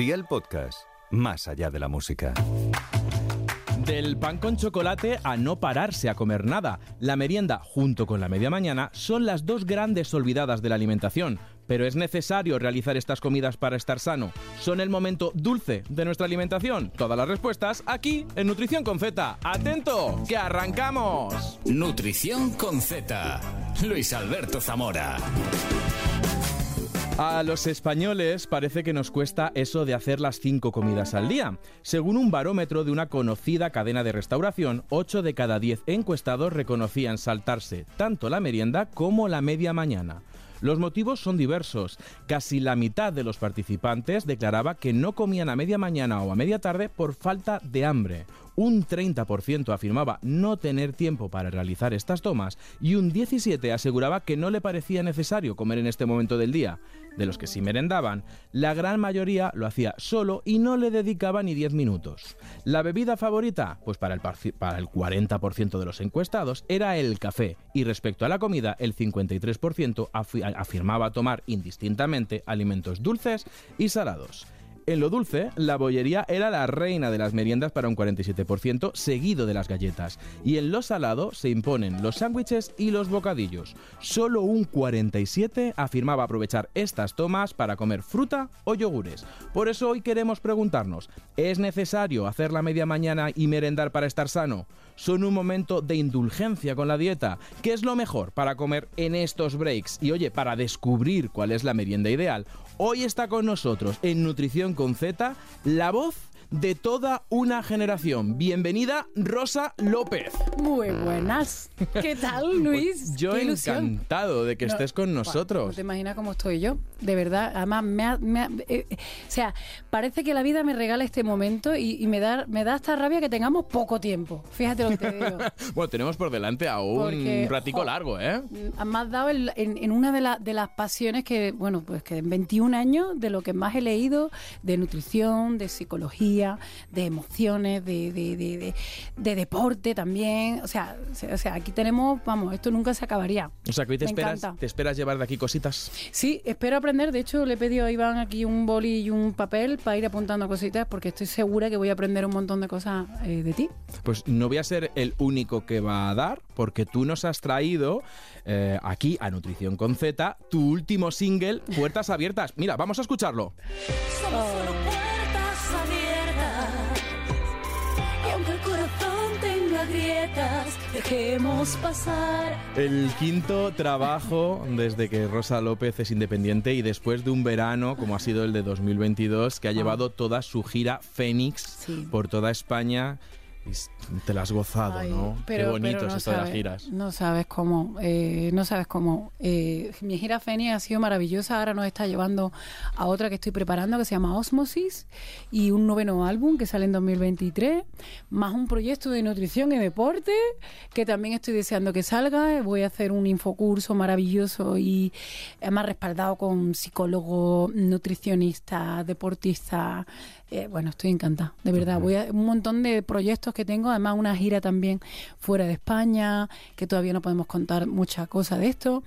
Día el podcast, más allá de la música. Del pan con chocolate a no pararse a comer nada. La merienda, junto con la media mañana, son las dos grandes olvidadas de la alimentación. Pero es necesario realizar estas comidas para estar sano. ¿Son el momento dulce de nuestra alimentación? Todas las respuestas aquí en Nutrición con Z. ¡Atento! ¡Que arrancamos! Nutrición con Z. Luis Alberto Zamora. A los españoles parece que nos cuesta eso de hacer las cinco comidas al día. Según un barómetro de una conocida cadena de restauración, 8 de cada 10 encuestados reconocían saltarse tanto la merienda como la media mañana. Los motivos son diversos. Casi la mitad de los participantes declaraba que no comían a media mañana o a media tarde por falta de hambre. Un 30% afirmaba no tener tiempo para realizar estas tomas y un 17% aseguraba que no le parecía necesario comer en este momento del día. De los que sí merendaban, la gran mayoría lo hacía solo y no le dedicaba ni 10 minutos. ¿La bebida favorita? Pues para el, para el 40% de los encuestados era el café y respecto a la comida el 53% afirmaba tomar indistintamente alimentos dulces y salados. En lo dulce, la bollería era la reina de las meriendas para un 47%, seguido de las galletas. Y en lo salado se imponen los sándwiches y los bocadillos. Solo un 47% afirmaba aprovechar estas tomas para comer fruta o yogures. Por eso hoy queremos preguntarnos, ¿es necesario hacer la media mañana y merendar para estar sano? ¿Son un momento de indulgencia con la dieta? ¿Qué es lo mejor para comer en estos breaks? Y oye, para descubrir cuál es la merienda ideal, hoy está con nosotros en Nutrición con Z, la voz de toda una generación. Bienvenida, Rosa López. Muy buenas. ¿Qué tal, Luis? Yo encantado de que estés con nosotros. no te imaginas cómo estoy yo, de verdad. Además, me, eh, o sea, parece que la vida me regala este momento y, me, da, me da esta rabia que tengamos poco tiempo. Fíjate lo que te digo. bueno, tenemos por delante aún un ratico largo, ¿eh? Me has dado en, una de, de las pasiones que, bueno, pues que en 21 años, de lo que más he leído, de nutrición, de psicología, de emociones, de, de, de, deporte también. O sea, o sea, aquí tenemos, vamos, esto nunca se acabaría. O sea, que hoy te, esperas, te esperas llevar de aquí cositas. Sí, espero aprender. De hecho, le he pedido a Iván aquí un boli y un papel para ir apuntando cositas porque estoy segura que voy a aprender un montón de cosas eh, de ti. Pues no voy a ser el único que va a dar porque tú nos has traído eh, aquí a Nutrición con Z tu último single, Puertas Abiertas. Mira, vamos a escucharlo. Dejemos pasar. El quinto trabajo desde que Rosa López es independiente y después de un verano como ha sido el de 2022 que ha llevado toda su gira Fénix por toda España te la has gozado, ¿no? Qué bonito es esto de las giras. No sabes cómo, eh, no sabes cómo. Eh, mi gira Fenia ha sido maravillosa, ahora nos está llevando a otra que estoy preparando que se llama Osmosis y un noveno álbum que sale en 2023, más un proyecto de nutrición y deporte que también estoy deseando que salga. Voy a hacer un infocurso maravilloso y además respaldado con psicólogo, nutricionista, deportista. Eh, bueno, estoy encantada, de verdad. Voy a un montón de proyectos que tengo, además una gira también fuera de España, que todavía no podemos contar mucha cosa de esto,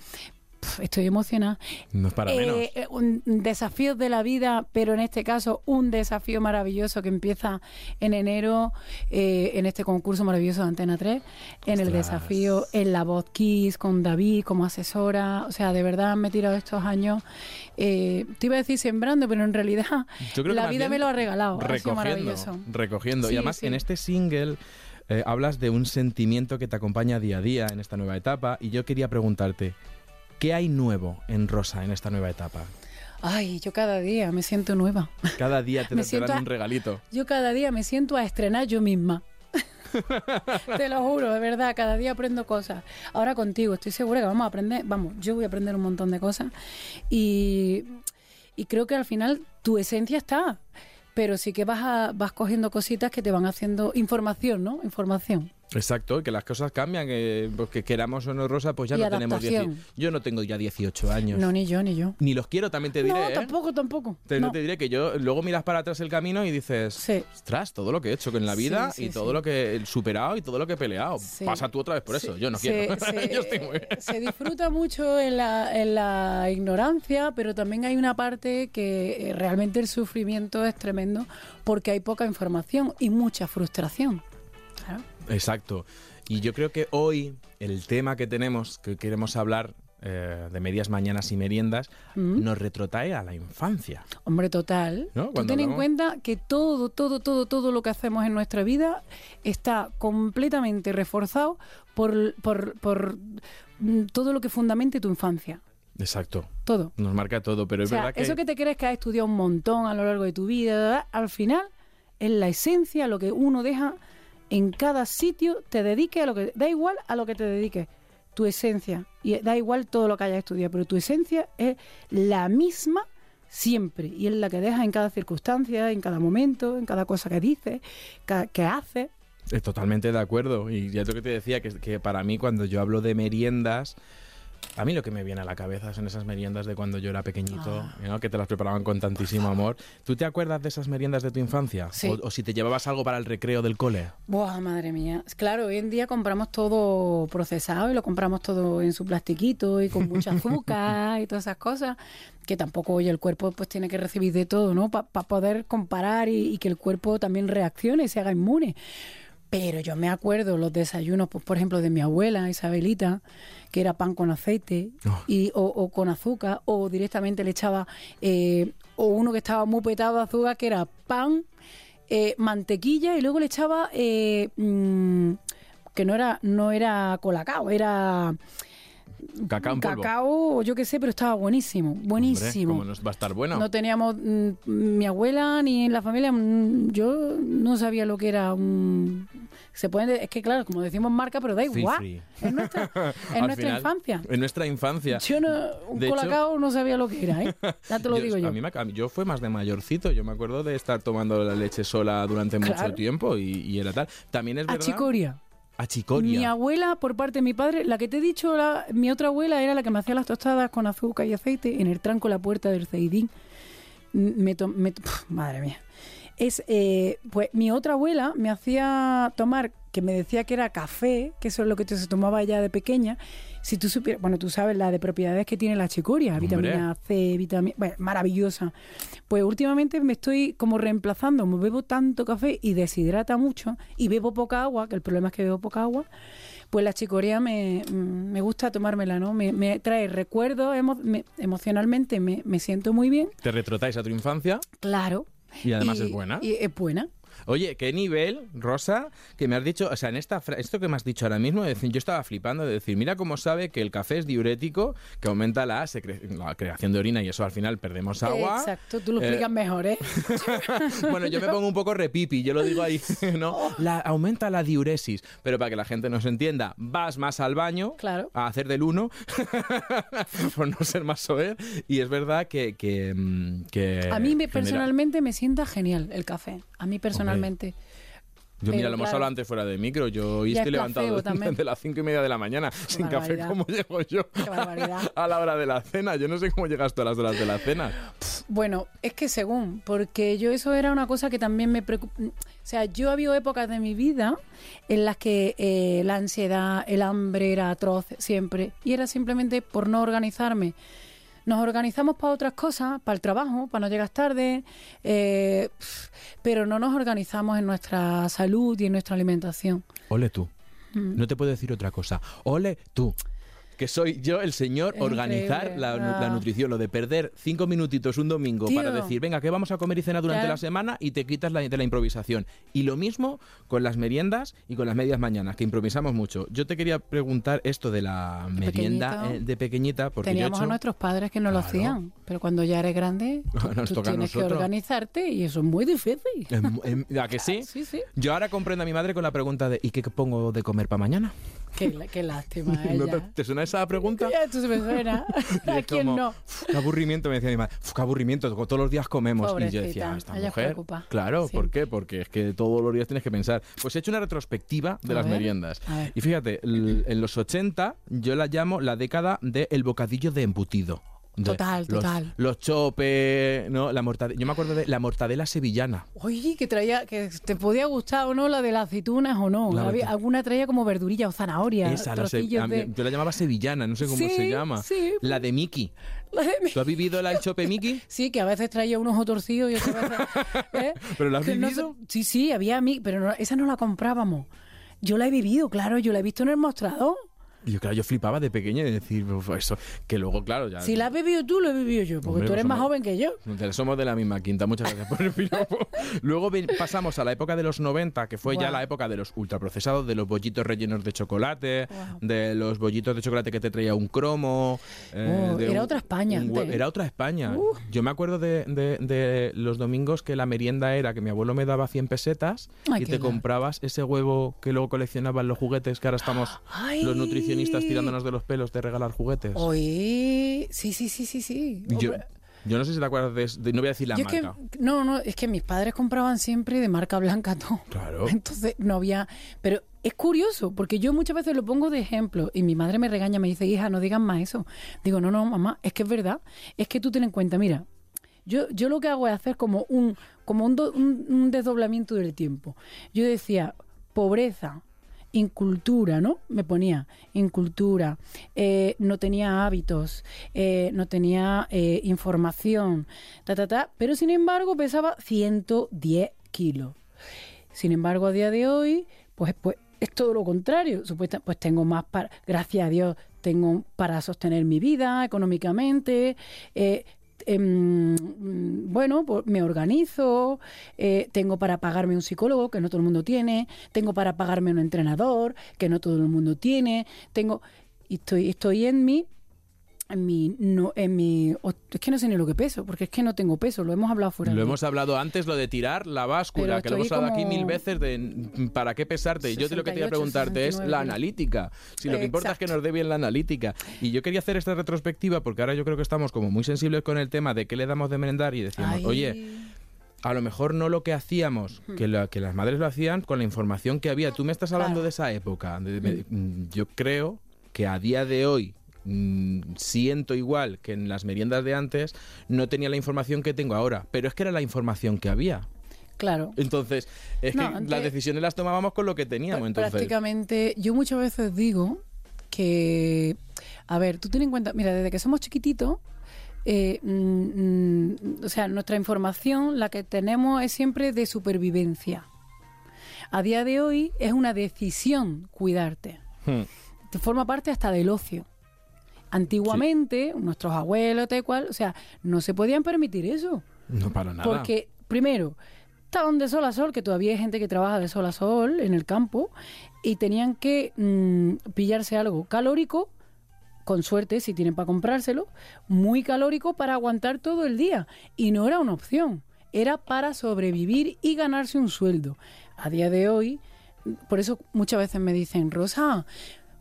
estoy emocionada. No es para menos. Eh, un desafío de la vida, pero en este caso un desafío maravilloso que empieza en enero eh, en este concurso maravilloso de Antena 3, en el desafío en la voz Kiss con David como asesora. O sea, de verdad me he tirado estos años. Eh, te iba a decir sembrando, pero en realidad la vida me lo ha regalado. Recogiendo. maravilloso. Recogiendo. y además en este single. Hablas de un sentimiento que te acompaña día a día en esta nueva etapa y yo quería preguntarte, ¿Qué hay nuevo en Rosa en esta nueva etapa? Ay, yo cada día me siento nueva. Cada día te, te dan un regalito. Yo cada día me siento a estrenar yo misma. te lo juro, de verdad, cada día aprendo cosas. Ahora contigo, estoy segura que vamos a aprender, vamos, yo voy a aprender un montón de cosas y, y creo que al final tu esencia está, pero sí que vas, a, vas cogiendo cositas que te van haciendo información, ¿no? Información. Exacto, que las cosas cambian, que, pues, que queramos o no, Rosa, pues ya Y no tenemos... adaptación. 10 Yo no tengo ya 18 años. No, ni yo, ni yo. Ni los quiero, también te diré, no, ¿eh? tampoco, tampoco. Te, no. te diré que yo luego miras para atrás el camino y dices, Sí. ostras, todo lo que he hecho en la vida Sí, sí, y todo lo que he superado y todo lo que he peleado. Pasa tú otra vez por eso, yo no quiero. se- yo estoy muy bien. se disfruta mucho en la, en la ignorancia, pero también hay una parte que eh, realmente el sufrimiento es tremendo porque hay poca información y mucha frustración. Claro. Exacto. Y yo creo que hoy el tema que tenemos, que queremos hablar eh, de medias mañanas y meriendas, Mm. nos retrotrae a la infancia. Hombre, total. ¿No? Tú ten en cuenta que todo, todo, todo, todo lo que hacemos en nuestra vida está completamente reforzado por, por, por mm, todo lo que fundamente tu infancia. Exacto. Todo. Nos marca todo, pero O es verdad que... eso que te crees que has estudiado un montón a lo largo de tu vida, al final es la esencia, lo que uno deja en cada sitio, te dedique a lo que... Da igual a lo que te dediques, tu esencia. Y da igual todo lo que hayas estudiado, pero tu esencia es la misma siempre. Y es la que dejas en cada circunstancia, en cada momento, en cada cosa que dices, ca- que haces. Totalmente de acuerdo. Y ya lo que te decía, que, que para mí cuando yo hablo de meriendas, a mí lo que me viene a la cabeza son esas meriendas de cuando yo era pequeñito, Ah. ¿no? que te las preparaban con tantísimo amor. ¿Tú te acuerdas de esas meriendas de tu infancia? Sí. O, o si te llevabas algo para el recreo del cole. Buah, madre mía. Claro, hoy en día compramos todo procesado y lo compramos todo en su plastiquito y con mucha azúcar y todas esas cosas que tampoco hoy el cuerpo pues tiene que recibir de todo, ¿no? Para poder comparar y, y que el cuerpo también reaccione y se haga inmune. Pero yo me acuerdo los desayunos, pues, por ejemplo, de mi abuela Isabelita, que era pan con aceite Oh. y, o, o con azúcar, o directamente le echaba, eh, o uno que estaba muy petado de azúcar, que era pan, eh, mantequilla y luego le echaba, eh, mm, que no era, no era colacao, era Cacao en polvo. cacao, o yo qué sé, pero estaba buenísimo, Hombre, buenísimo. ¿cómo no va a estar bueno? No teníamos, mm, mi abuela ni en la familia, mm, yo no sabía lo que era un... Se pueden, de- es que claro, como decimos marca, pero da igual. Es nuestra, nuestra final, infancia. En nuestra infancia. Yo no, un De hecho- colacao no sabía lo que era, ¿eh? Ya te lo digo yo. A mí me, a mí- yo fue más de mayorcito. Yo me acuerdo de estar tomando la leche sola durante mucho tiempo y, y era tal. También es verdad. chicoria. Mi abuela, por parte de mi padre, la que te he dicho, la- mi otra abuela era la que me hacía las tostadas con azúcar y aceite en el tranco la puerta del Ceidín. Me me madre mía. Es, eh, pues mi otra abuela me hacía tomar, que me decía que era café, que eso es lo que se tomaba ella de pequeña. Si tú supieras, bueno, tú sabes la de propiedades que tiene la chicoria, vitamina C, vitamina, bueno, maravillosa. Pues últimamente me estoy como reemplazando, me bebo tanto café y deshidrata mucho y bebo poca agua, que el problema es que bebo poca agua. Pues la chicoria me, mm, me gusta tomármela, ¿no? Me, me trae recuerdos, emo- me- emocionalmente me, me siento muy bien, Te retrotáis a tu infancia claro. y además es buena. Y es buena. Oye, qué nivel, Rosa, que me has dicho, o sea, en esta esto que me has dicho ahora mismo, de decir, yo estaba flipando de decir, mira cómo sabe que el café es diurético, que aumenta la, secre- la creación de orina y eso al final perdemos agua. Exacto, tú lo Eh, explicas mejor, ¿eh? bueno, yo me pongo un poco repipi, yo lo digo ahí, ¿no? La, aumenta la diuresis, pero para que la gente nos entienda, vas más al baño Claro. a hacer del uno, por no ser más soez, y es verdad que... que, mm, que A mí me, personalmente me sienta genial el café. A mí personalmente. Yo, mira, lo hemos claro. hablado antes fuera de micro. Yo hoy estoy es levantado desde las cinco y media de la mañana sin café como llego yo Qué barbaridad. a la hora de la cena. Yo no sé cómo llegas tú a las horas de la cena. Bueno, es que según, porque yo eso era una cosa que también me preocupa. O sea, yo había épocas de mi vida en las que eh, la ansiedad, el hambre era atroz siempre. Y era simplemente por no organizarme. Nos organizamos para otras cosas, para el trabajo, para no llegar tarde, eh, pero no nos organizamos en nuestra salud y en nuestra alimentación. Ole tú. Mm. No te puedo decir otra cosa. Ole tú. Que soy yo el señor organizar la, nu- la nutrición, lo de perder cinco minutitos un domingo Tío. para decir, venga, ¿qué vamos a comer y cenar durante Claro. la semana? Y te quitas la, de la improvisación. Y lo mismo con las meriendas y con las medias mañanas, que improvisamos mucho. Yo te quería preguntar esto de la merienda pequeñito. eh, de pequeñita, porque yo he Teníamos hecho- a nuestros padres que no lo hacían, pero cuando ya eres grande, tú, Nos tú toca a tienes que organizarte y eso es muy difícil. Em- ¿A que sí? Sí, sí. Yo ahora comprendo a mi madre con la pregunta de ¿y qué pongo de comer para mañana? Qué, lástima. ¿No te, suena esa pregunta? Ya, Esto se me suena. ¿A quién como, no? "Uf, Qué aburrimiento, me decía mi madre. "Uf, Qué aburrimiento, todos los días comemos. y yo decía, esta ella es mujer. preocupada. Claro, ¿por qué? Porque es que todos los días tienes que pensar. Pues he hecho una retrospectiva de A las ver, meriendas. Y fíjate, en los 80 yo la llamo la década del bocadillo de embutido. Total, los- total. Los chopes, ¿no? La mortadela. Yo me acuerdo de la mortadela sevillana. Oye, que traía, que te podía gustar o no la de las aceitunas o no. Había- alguna traía como verdurilla o zanahoria. Esa, la se- mí- de... yo la llamaba sevillana, no sé cómo Sí, se llama. sí. La de Mickey. La de mi- ¿Tú has vivido la del chope Mickey? Sí, que a veces traía unos otorcillos y otras veces... ¿eh? ¿Pero la has Que no vivido? sí, sí, había a mí, pero no- esa no la comprábamos. Yo la he vivido, claro, yo la he visto en el mostrador. Yo, claro, yo flipaba de pequeño y decir "Uf, eso, que luego, claro, ya. Si la has vivido tú, lo he vivido yo, porque Hombre, tú eres pues más somos- joven que yo. Somos de la misma quinta, muchas gracias por el piropo. Luego pasamos a la época de los 90, que fue ya la época de los ultraprocesados, de los bollitos rellenos de chocolate, Guau. de los bollitos de chocolate que te traía un cromo. eh, Oh, de era un- otra España un. Era otra España. Uh. Yo me acuerdo de, de- de los domingos que la merienda era que mi abuelo me daba 100 pesetas Ay, y te comprabas ese huevo que luego coleccionaban los juguetes, que ahora estamos Ay. los nutricionistas tirándonos de los pelos de regalar juguetes. Oye, sí, sí, sí, sí, sí. Yo, yo no sé si te acuerdas de, de- no voy a decir la yo es que, marca. no, no, es que mis padres compraban siempre de marca blanca todo. Claro. Entonces no había. Pero es curioso, porque yo muchas veces lo pongo de ejemplo y mi madre me regaña, me dice, hija, no digas más eso. Digo, no, no, mamá, es que es verdad. Es que tú ten en cuenta, mira, yo, yo lo que hago es hacer como un, como un, do- un- un desdoblamiento del tiempo. Yo decía, pobreza, incultura, ¿no? Me ponía incultura, eh, no tenía hábitos, eh, no tenía eh, información, ta, ta, ta, pero sin embargo pesaba 110 kilos. Sin embargo, a día de hoy, pues, pues es todo lo contrario. Supuesta, pues tengo más para, gracias a Dios, tengo para sostener mi vida económicamente. Em, mm, bueno, pues me organizo, eh, tengo para pagarme un psicólogo, que no todo el mundo tiene, tengo para pagarme un entrenador, que no todo el mundo tiene, tengo, estoy, estoy en mi, en mi, no, en mi, es que no sé ni lo que peso, porque es que no tengo peso, lo hemos hablado fuera Lo de- hemos hablado antes, lo de tirar la báscula, que lo hemos hablado aquí mil veces de para qué pesarte. Yo te lo que quería 68, preguntarte es 69 la analítica. Si lo que importa es que nos dé bien la analítica. Y yo quería hacer esta retrospectiva porque ahora yo creo que estamos como muy sensibles con el tema de qué le damos de merendar y decíamos, Ay. oye, a lo mejor no lo que hacíamos, que, la- que las madres lo hacían con la información que había. Tú me estás hablando Claro. de esa época. de- me- mm, yo creo que a día de hoy mm, siento igual que en las meriendas de antes no tenía la información que tengo ahora, pero es que era la información que había. Claro. Entonces, es No, que antes- las decisiones las tomábamos con lo que teníamos. Entonces, Prácticamente, yo muchas veces digo que, a ver, tú ten en cuenta, mira, desde que somos chiquititos, eh, mm, mm, o sea, nuestra información, la que tenemos es siempre de supervivencia. A día de hoy es una decisión cuidarte. hmm, Te forma parte hasta del ocio. Antiguamente, nuestros abuelos, tal cual, o sea, no se podían permitir eso. no para nada. Porque, primero, estaban de sol a sol, que todavía hay gente que trabaja de sol a sol en el campo, y tenían que mm, pillarse algo calórico, con suerte, si tienen para comprárselo, muy calórico para aguantar todo el día. Y no era una opción, era para sobrevivir y ganarse un sueldo. A día de hoy, por eso muchas veces me dicen, Rosa,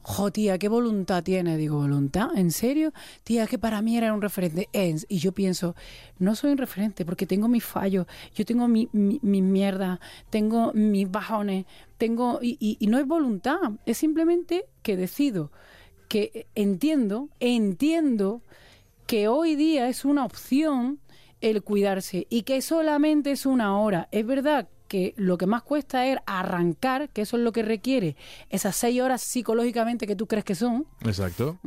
jo, tía, qué voluntad tiene. Digo, ¿voluntad? ¿En serio? Tía, que para mí era un referente. Y yo pienso, no soy un referente porque tengo mis fallos, yo tengo mi, mi, mi mierda, tengo mis bajones, tengo. Y- y no es voluntad, es simplemente que decido, que entiendo, entiendo que hoy día es una opción el cuidarse y que solamente es una hora. Es verdad que lo que más cuesta es arrancar, que eso es lo que requiere esas seis horas psicológicamente que tú crees que son, Exacto.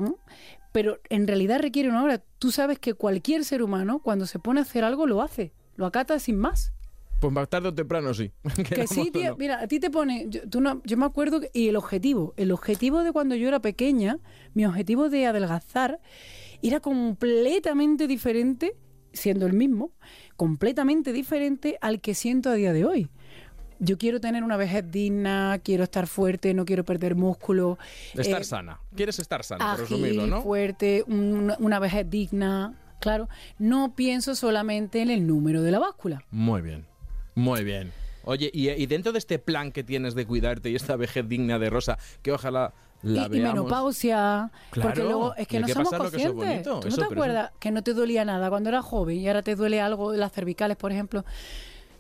pero en realidad requiere una hora. Tú sabes que cualquier ser humano cuando se pone a hacer algo lo hace, lo acata sin más. Pues más tarde o temprano sí. Que sí, tía, no. mira, a ti te pone, yo, tú no- yo me acuerdo, que- y el objetivo, el objetivo de cuando yo era pequeña, mi objetivo de adelgazar era completamente diferente, siendo el mismo, completamente diferente al que siento a día de hoy. Yo quiero tener una vejez digna, quiero estar fuerte, no quiero perder músculo. Estar eh, sana. Quieres estar sana, por resumirlo, ¿no? fuerte, una, una vejez digna. Claro, no pienso solamente en el número de la báscula. Muy bien. Muy bien. Oye, y, y dentro de este plan que tienes de cuidarte y esta vejez digna de Rosa, que ojalá la y, menopausia. porque Claro, luego es que no somos conscientes. ¿Tú eso, no te acuerdas que no te dolía nada cuando eras joven y ahora te duele algo las cervicales, por ejemplo?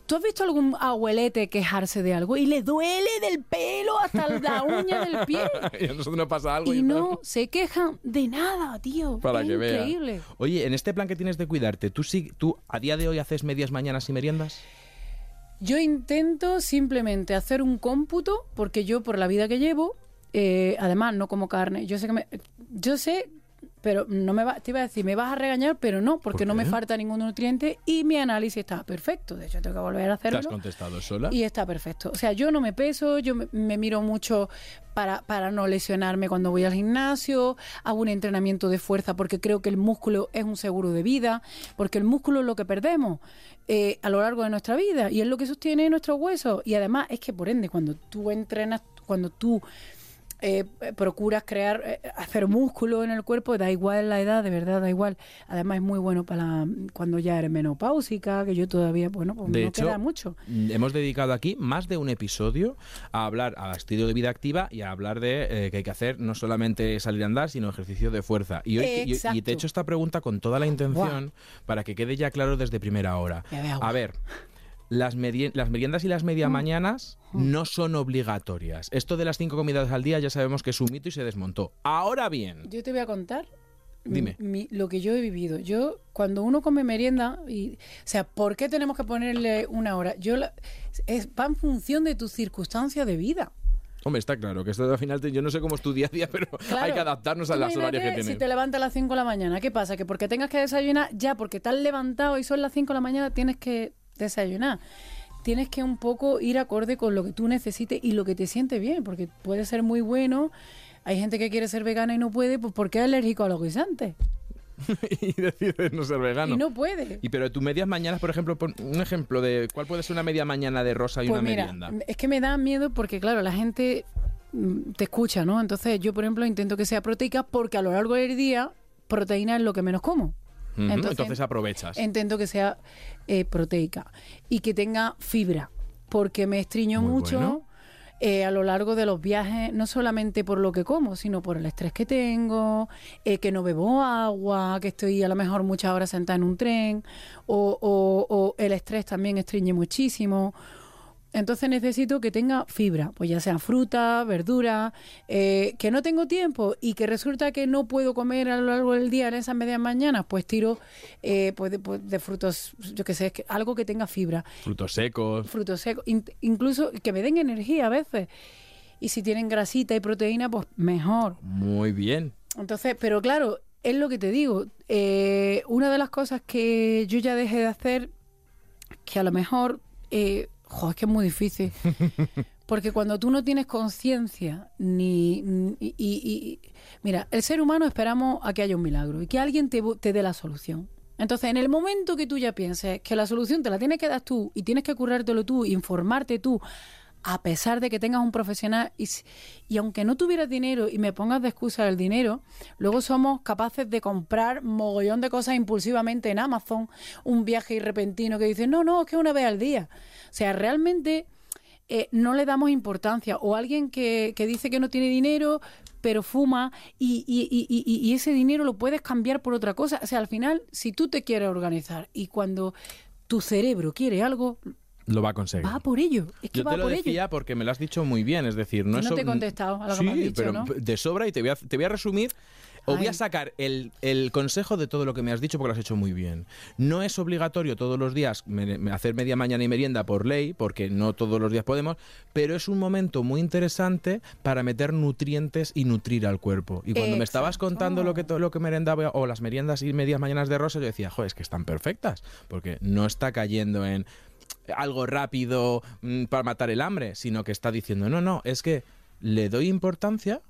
¿Tú has visto algún abuelete quejarse de algo y le duele del pelo hasta la uña del pie? y a nosotros nos pasa algo Y y, no tal. se quejan de nada, tío. Para Es que vea. increíble. Oye, en este plan que tienes de cuidarte, ¿tú, sí, ¿tú a día de hoy haces medias mañanas y meriendas? Yo intento simplemente hacer un cómputo, porque yo por la vida que llevo, eh, además no como carne, yo sé que me, yo sé, pero no me va, te iba a decir, me vas a regañar, pero no, porque ¿Por no me falta ningún nutriente y mi análisis está perfecto. De hecho, tengo que volver a ¿Te has hacerlo. contestado sola? Y está perfecto. O sea, yo no me peso, yo me, me miro mucho para, para no lesionarme cuando voy al gimnasio, hago un entrenamiento de fuerza porque creo que el músculo es un seguro de vida, porque el músculo es lo que perdemos eh, a lo largo de nuestra vida y es lo que sostiene nuestros huesos. Y además es que, por ende, cuando tú entrenas, cuando tú eh, procuras crear, eh, hacer músculo en el cuerpo, da igual la edad, de verdad, da igual. Además es muy bueno para cuando ya eres menopáusica, que yo todavía, bueno, pues De no hecho, queda mucho. Mm, Hemos dedicado aquí más de un episodio a hablar a estilo de vida activa y a hablar de eh, que hay que hacer no solamente salir a andar, sino ejercicio de fuerza. Y, hoy, y- te he hecho esta pregunta con toda la intención para que quede ya claro desde primera hora. A ver, las, meri- las meriendas y las Mm. media mañanas no son obligatorias. Esto de las cinco comidas al día ya sabemos que es un mito y se desmontó. Ahora bien, Yo te voy a contar Dime. mi- lo que yo he vivido. Yo, cuando uno come merienda, y, o sea, ¿por qué tenemos que ponerle una hora? Yo la- es, va en función de tus circunstancias de vida. hombre, está claro que esto al final te- yo no sé cómo es tu día a día, pero hay que adaptarnos a las horarios que tienen. Si te levantas a las 5 de la mañana, ¿qué pasa? Que porque tengas que desayunar, ya porque te has levantado y son las 5 de la mañana, tienes que desayunar. Tienes que un poco ir acorde con lo que tú necesites y lo que te siente bien, porque puede ser muy bueno. Hay gente que quiere ser vegana y no puede, pues porque es alérgico a los guisantes. y decides no ser vegano. Y no puede. Y pero tus medias mañanas, por ejemplo, pon un ejemplo de cuál puede ser una media mañana de rosa y Pues una mira, merienda. es que me da miedo porque, claro, la gente mm, te escucha, ¿no? Entonces yo, por ejemplo, intento que sea proteica porque a lo largo del día proteína es lo que menos como. Entonces, entonces, aprovechas. Intento que sea eh, proteica y que tenga fibra porque me estriño Muy mucho. bueno. eh, a lo largo de los viajes, no solamente por lo que como, sino por el estrés que tengo, eh, que no bebo agua, que estoy a lo mejor muchas horas sentada en un tren, o, o- o el estrés también estriñe muchísimo. Entonces necesito que tenga fibra, pues ya sea fruta, verdura, eh, que no tengo tiempo y que resulta que no puedo comer a lo largo del día en esas medias mañanas, pues tiro eh, pues de, pues de frutos, yo qué sé, que- algo que tenga fibra, Frutos secos. frutos secos, in- incluso que me den energía a veces. Y si tienen grasita y proteína, pues mejor. Muy bien. Entonces, pero claro, es lo que te digo. eh, una de las cosas que yo ya dejé de hacer, que a lo mejor, eh, jo, es que es muy difícil. Porque cuando tú no tienes conciencia, ni, ni- y, y- Mira, el ser humano esperamos a que haya un milagro y que alguien te, te dé la solución. Entonces, en el momento que tú ya pienses que la solución te la tienes que dar tú y tienes que currártelo tú, informarte tú, a pesar de que tengas un profesional y, aunque no tuvieras dinero y me pongas de excusa el dinero, luego somos capaces de comprar mogollón de cosas impulsivamente en Amazon, un viaje repentino que dice, no, no, es que una vez al día. O sea, realmente eh, no le damos importancia. O alguien que, que dice que no tiene dinero, pero fuma y- y- y- y ese dinero lo puedes cambiar por otra cosa. O sea, al final, si tú te quieres organizar y cuando tu cerebro quiere algo, Lo va a conseguir. va por ello. Es que Yo va te lo por decía ello. porque me lo has dicho muy bien, es decir, no Yo es no te he contestado a lo que me has dicho, pero ¿no? de sobra y te voy a, te voy a resumir o voy a sacar el, el consejo de todo lo que me has dicho porque lo has hecho muy bien. No es obligatorio todos los días me- me- hacer media mañana y merienda por ley, porque no todos los días podemos, pero es un momento muy interesante para meter nutrientes y nutrir al cuerpo. Y cuando me estabas contando lo que, lo que merendaba o las meriendas y medias mañanas de rosa, yo decía, joder, es que están perfectas, porque no está cayendo en algo rápido mm, para matar el hambre, sino que está diciendo, no, no, es que le doy importancia,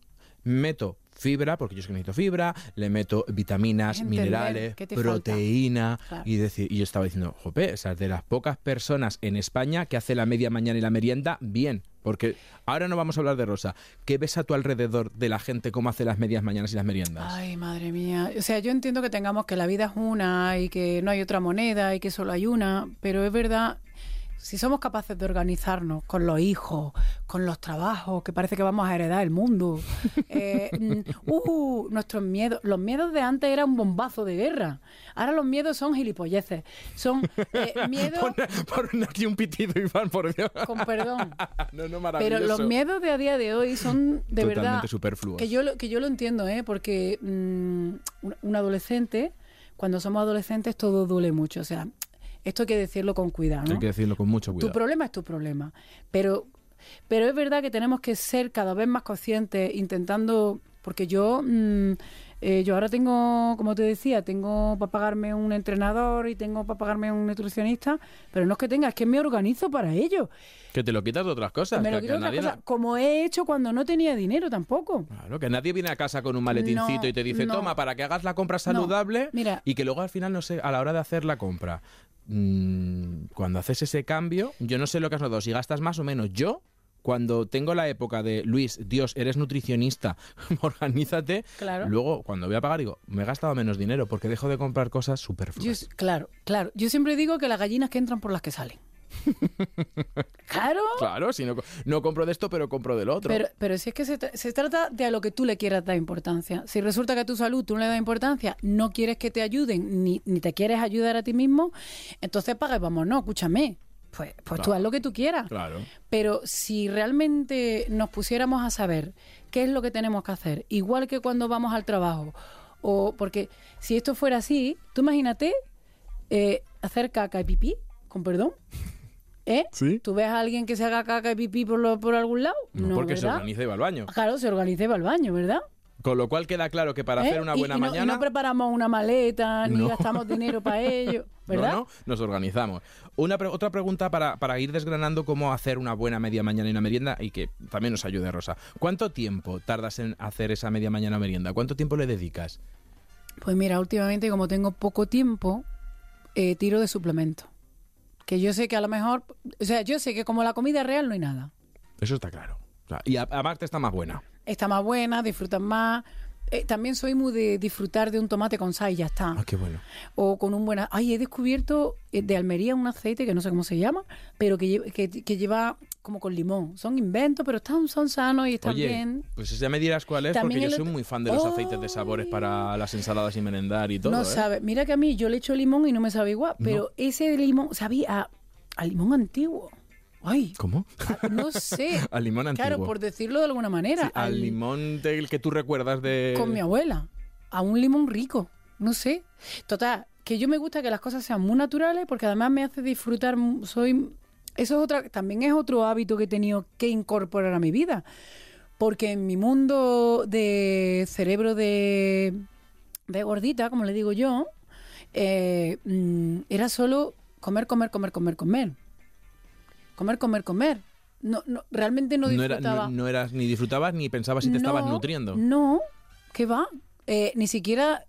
meto fibra, porque yo es que necesito fibra, le meto vitaminas, Es entender minerales, proteína, Claro. y, decir, y yo estaba diciendo, jope, o sea, de las pocas personas en España que hace la media mañana y la merienda bien, porque ahora no vamos a hablar de Rosa, ¿qué ves a tu alrededor de la gente cómo hace las medias mañanas y las meriendas? Ay, madre mía. O sea, yo entiendo que tengamos que la vida es una y que no hay otra moneda y que solo hay una, pero es verdad si somos capaces de organizarnos con los hijos, con los trabajos, que parece que vamos a heredar el mundo, eh, mm, uh, nuestros miedos, los miedos de antes eran un bombazo de guerra, ahora los miedos son gilipolleces, son eh, miedos... Por, aquí un pitido, Iván, por Dios. Con perdón. no, no, Pero los miedos de a día de hoy son de Totalmente verdad... superfluos. Que yo, lo- que yo lo entiendo, ¿eh? Porque mm, un adolescente, cuando somos adolescentes todo duele mucho, o sea, esto hay que decirlo con cuidado, ¿no? Hay que decirlo con mucho Tu cuidado. problema es tu problema. Pero, pero es verdad que tenemos que ser cada vez más conscientes, intentando. Porque yo, mm, eh, yo ahora tengo, como te decía, tengo para pagarme un entrenador y tengo para pagarme un nutricionista, pero no es que tenga, es que me organizo para ello. Que te lo quitas de otras cosas. me lo que quiero otra nadie cosa, la- como he hecho cuando no tenía dinero tampoco. Claro, que nadie viene a casa con un maletincito No, y te dice, no. toma, para que hagas la compra saludable Mira. y que luego al final, no sé, a la hora de hacer la compra, mm, cuando haces ese cambio, yo no sé lo que has notado, si gastas más o menos. Yo, cuando tengo la época de, Luis, Dios, eres nutricionista, organízate, Claro. luego cuando voy a pagar digo, me he gastado menos dinero porque dejo de comprar cosas Yo, superfluas. claro, claro. Yo siempre digo que las gallinas que entran por las que salen. claro. Claro, si no, no compro de esto, pero compro del otro. Pero, pero si es que se, tra- se trata de a lo que tú le quieras dar importancia. Si resulta que a tu salud tú no le das importancia, no quieres que te ayuden, ni, ni te quieres ayudar a ti mismo, entonces paga y vamos, no, escúchame. Pues, pues tú Claro. haz lo que tú quieras. Claro. Pero si realmente nos pusiéramos a saber qué es lo que tenemos que hacer, igual que cuando vamos al trabajo, o porque si esto fuera así, tú imagínate eh, hacer caca y pipí, con perdón. ¿Eh? Sí. ¿Tú ves a alguien que se haga caca y pipí por, lo- por algún lado? No, porque se organiza y va al baño. Claro, se organiza y va al baño, ¿verdad? Con lo cual queda claro que para ¿Eh? hacer una buena y no, y mañana... no preparamos una maleta, ni gastamos dinero para ello, ¿verdad? No, no, nos organizamos. Una pre- otra pregunta para, para ir desgranando cómo hacer una buena media mañana y una merienda y que también nos ayude Rosa. ¿Cuánto tiempo tardas en hacer esa media mañana o merienda? ¿Cuánto tiempo le dedicas? Pues mira, últimamente como tengo poco tiempo, eh, tiro de suplemento. Que yo sé que a lo mejor, o sea, yo sé que como la comida real no hay nada. Eso está claro. O sea, y aparte está más buena. Está más buena, disfrutas más. Eh, también soy muy de disfrutar de un tomate con sal y ya está. Ah, qué bueno. O con un buen... Ay, he descubierto eh, de Almería un aceite que no sé cómo se llama, pero que, que, que lleva como con limón. Son inventos, pero están, son sanos y están Oye, bien. pues ya me dirás cuál es, También porque yo soy muy fan de los aceites de sabores para las ensaladas y merendar y todo. no ¿eh? sabe. Mira que a mí yo le echo limón y no me sabe igual, pero ese limón sabía a, a limón antiguo. Ay, ¿Cómo? a- no sé. Al limón antiguo. Claro, por decirlo de alguna manera. Sí, al limón del que tú recuerdas de... Con mi abuela. A un limón rico. No sé. Total, que yo me gusta que las cosas sean muy naturales porque además me hace disfrutar. Soy. Eso es otra, también es otro hábito que he tenido que incorporar a mi vida. Porque en mi mundo de cerebro de, de gordita, como le digo yo, eh, mm, era solo comer, comer, comer, comer, comer. Comer, comer, comer. No, no, realmente no No, era- disfrutaba. no- no eras ni disfrutabas ni pensabas si te estabas nutriendo. No, ¿qué va? Eh, ni siquiera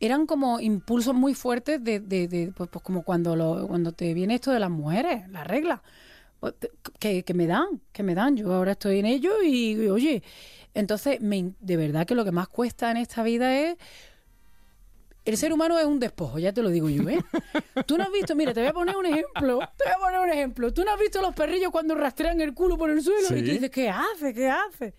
eran como impulsos muy fuertes de, de- de- pues, pues como cuando lo, cuando te viene esto de las mujeres, la regla, que, que me dan, que me dan. Yo ahora estoy en ello y, y, oye, entonces me de verdad que lo que más cuesta en esta vida es el ser humano es un despojo, ya te lo digo yo, ¿eh? Tú no has visto, mira, te voy a poner un ejemplo, te voy a poner un ejemplo. Tú no has visto los perrillos cuando rastrean el culo por el suelo y tú dices, ¿qué hace? ¿Qué hace?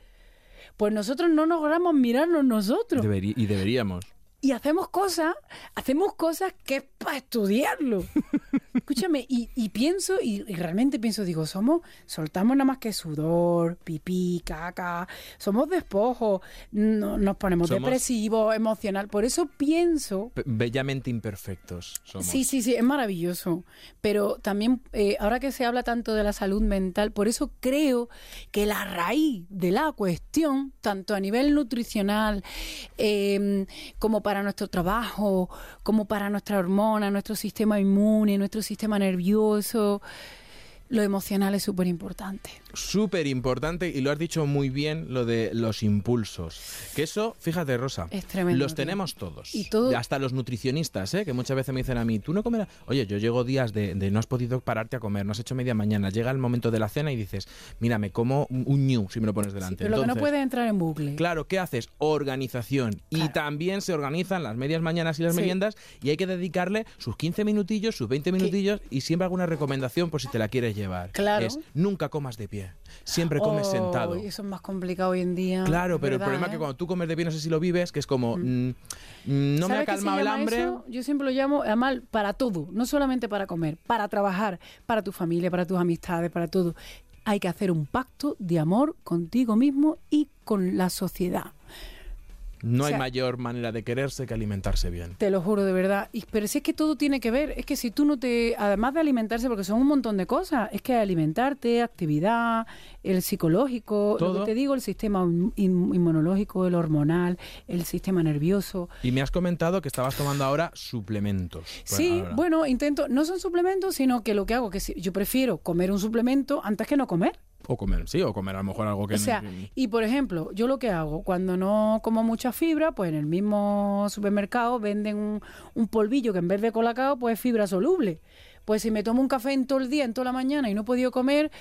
Pues nosotros no nos logramos mirarnos nosotros. Y deberíamos. Y hacemos cosas, hacemos cosas que es para estudiarlo. Escúchame, y, y pienso, y, y realmente pienso, digo, somos, soltamos nada más que sudor, pipí, caca, somos despojos, no- nos ponemos Somos- depresivos, emocional. Por eso pienso Bellamente imperfectos somos. Sí, sí, sí, es maravilloso. Pero también, eh, ahora que se habla tanto de la salud mental, por eso creo que la raíz de la cuestión, tanto a nivel nutricional, eh, como para nuestro trabajo, como para nuestra hormona, nuestro sistema inmune, nuestro sistema nervioso, Lo emocional es súper importante. Súper importante y lo has dicho muy bien lo de los impulsos. Que eso, fíjate Rosa, Es tremendo, los tío. tenemos todos. Y todo- Hasta los nutricionistas, ¿eh? que muchas veces me dicen a mí, tú no comerás... Oye, yo llego días de, de no has podido pararte a comer, no has hecho media mañana, llega el momento de la cena y dices, mira, me como un ñu si me lo pones delante. Pero lo que no puede entrar en bucle. Claro, ¿qué haces? Organización. Y también se organizan las medias mañanas y las Sí. meriendas y hay que dedicarle sus 15 minutillos, sus 20 minutillos y siempre alguna recomendación por si te la quieres llevar. Claro. Es nunca comas de pie, siempre comes Oh, sentado. Eso es más complicado hoy en día. Claro, pero el problema es ¿eh? que cuando tú comes de pie, no sé si lo vives, que es como, mm, mm, no me ha ¿Sabes qué se calmado el hambre. eso? Yo siempre lo llamo, además, para todo, no solamente para comer, para trabajar, para tu familia, para tus amistades, para todo. Hay que hacer un pacto de amor contigo mismo y con la sociedad. No o hay mayor manera de quererse que alimentarse bien. Te lo juro de verdad. Y, pero si es que todo tiene que ver, es que si tú no te, además de alimentarse, porque son un montón de cosas, es que alimentarte, actividad, el psicológico, lo que te digo, el sistema in- in- inmunológico, el hormonal, el sistema nervioso. Y me has comentado que estabas tomando ahora suplementos. Sí, ahora. bueno, intento, no son suplementos, sino que lo que hago, que si- yo prefiero comer un suplemento antes que no comer. O comer, sí, o comer a lo mejor algo que O no- sea, y por ejemplo, yo lo que hago, cuando no como mucha fibra, pues en el mismo supermercado venden un, un polvillo que en vez de colacao, pues es fibra soluble. Pues si me tomo un café en todo el día, en toda la mañana y no he podido comer,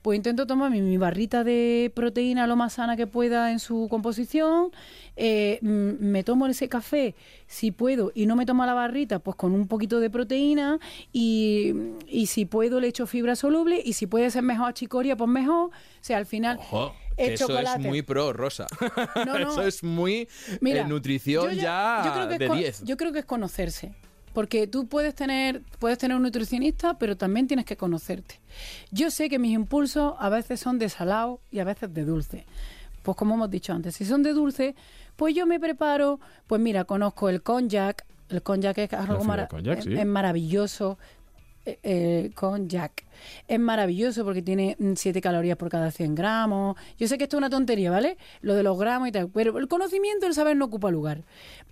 pues intento tomarme mi barrita de proteína lo más sana que pueda en su composición. eh, me tomo ese café si puedo y no me tomo la barrita, pues con un poquito de proteína. Y, y si puedo, le echo fibra soluble. Y si puede ser mejor achicoria, pues mejor. O sea, al final. Ojo, el eso chocolate. es muy pro, Rosa. No, no. Eso es muy Mira, eh, nutrición yo ya, yo creo que de con- 10. Yo creo que es conocerse. Porque tú puedes tener, puedes tener un nutricionista, pero también tienes que conocerte. Yo sé que mis impulsos a veces son de salado y a veces de dulce. Pues como hemos dicho antes, si son de dulce, pues yo me preparo, pues mira, conozco el cognac, el cognac es algo mara- es maravilloso. Eh, eh, cognac. Es maravilloso porque tiene 7 calorías por cada 100 gramos. Yo sé que esto es una tontería, ¿vale? Lo de los gramos y tal. Pero el conocimiento, el saber no ocupa lugar.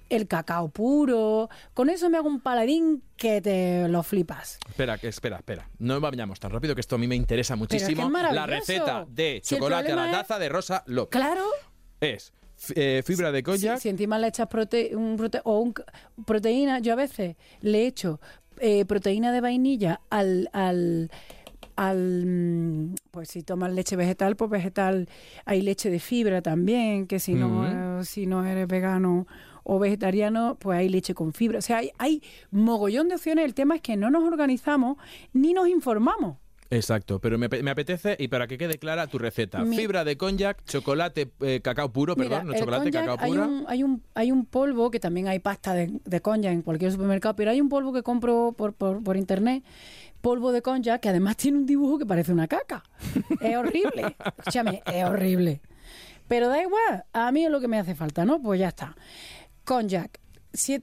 El cacao puro. Con eso me hago un paladín que te lo flipas. Espera, que espera, espera. No vayamos tan rápido que esto a mí me interesa es que muchísimo. es la receta de Si chocolate a la es- taza de Rosa López. Claro. Es eh, fibra de Si, cognac. si encima le echas prote- un prote- o un proteína, yo a veces le echo eh, proteína de vainilla al, al, al mm, pues si tomas leche vegetal, pues vegetal hay leche de fibra también, que si no eh, si no eres vegano o vegetariano, pues hay leche con fibra. O sea, hay, hay mogollón de opciones. El tema es que no nos organizamos ni nos informamos. Exacto, pero me, ape- me apetece, y para que quede clara tu receta, Mi- fibra de cognac, chocolate, eh, cacao puro, Mira, perdón, no chocolate, cacao hay puro. un, hay, un, hay un polvo, que también hay pasta de, de cognac en cualquier supermercado, pero hay un polvo que compro por, por, por internet, polvo de cognac, que además tiene un dibujo que parece una caca. Es horrible. Escúchame, es horrible. Pero da igual, a mí es lo que me hace falta, ¿no? Pues ya está.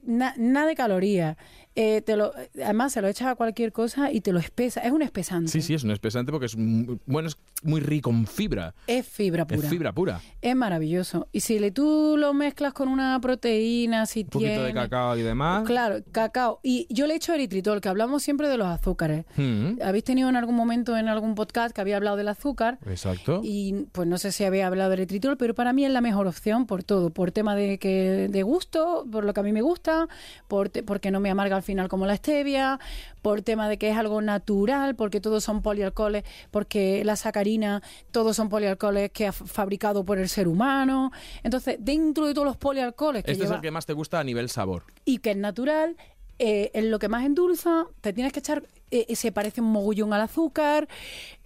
Na- nada de calorías. Eh, te lo, además, se lo echas a cualquier cosa y te lo espesa. Es un espesante. Sí, sí, es un espesante porque es muy, bueno, es muy rico en fibra. Es fibra pura. Es fibra pura. Es maravilloso. Y si le, tú lo mezclas con una proteína, si Un poquito de cacao y demás. Claro, cacao. Y yo le echo eritritol, que hablamos siempre de los azúcares. Mm, ¿Habéis tenido en algún momento en algún podcast que había hablado del azúcar? exacto. Y pues no sé si había hablado del eritritol, pero para mí es la mejor opción por todo, por tema de que de gusto, por lo que a mí me gusta, por te- porque no me amarga al final como la stevia, por tema de que es algo natural, porque todos son polialcoholes, porque la sacarina, todos son polialcoholes que ha fabricado por el ser humano. Entonces, dentro de todos los polialcoholes que Este es el que más te gusta a nivel sabor. y que es natural, eh, es lo que más endulza, te tienes que echar, eh, se parece un mogollón al azúcar,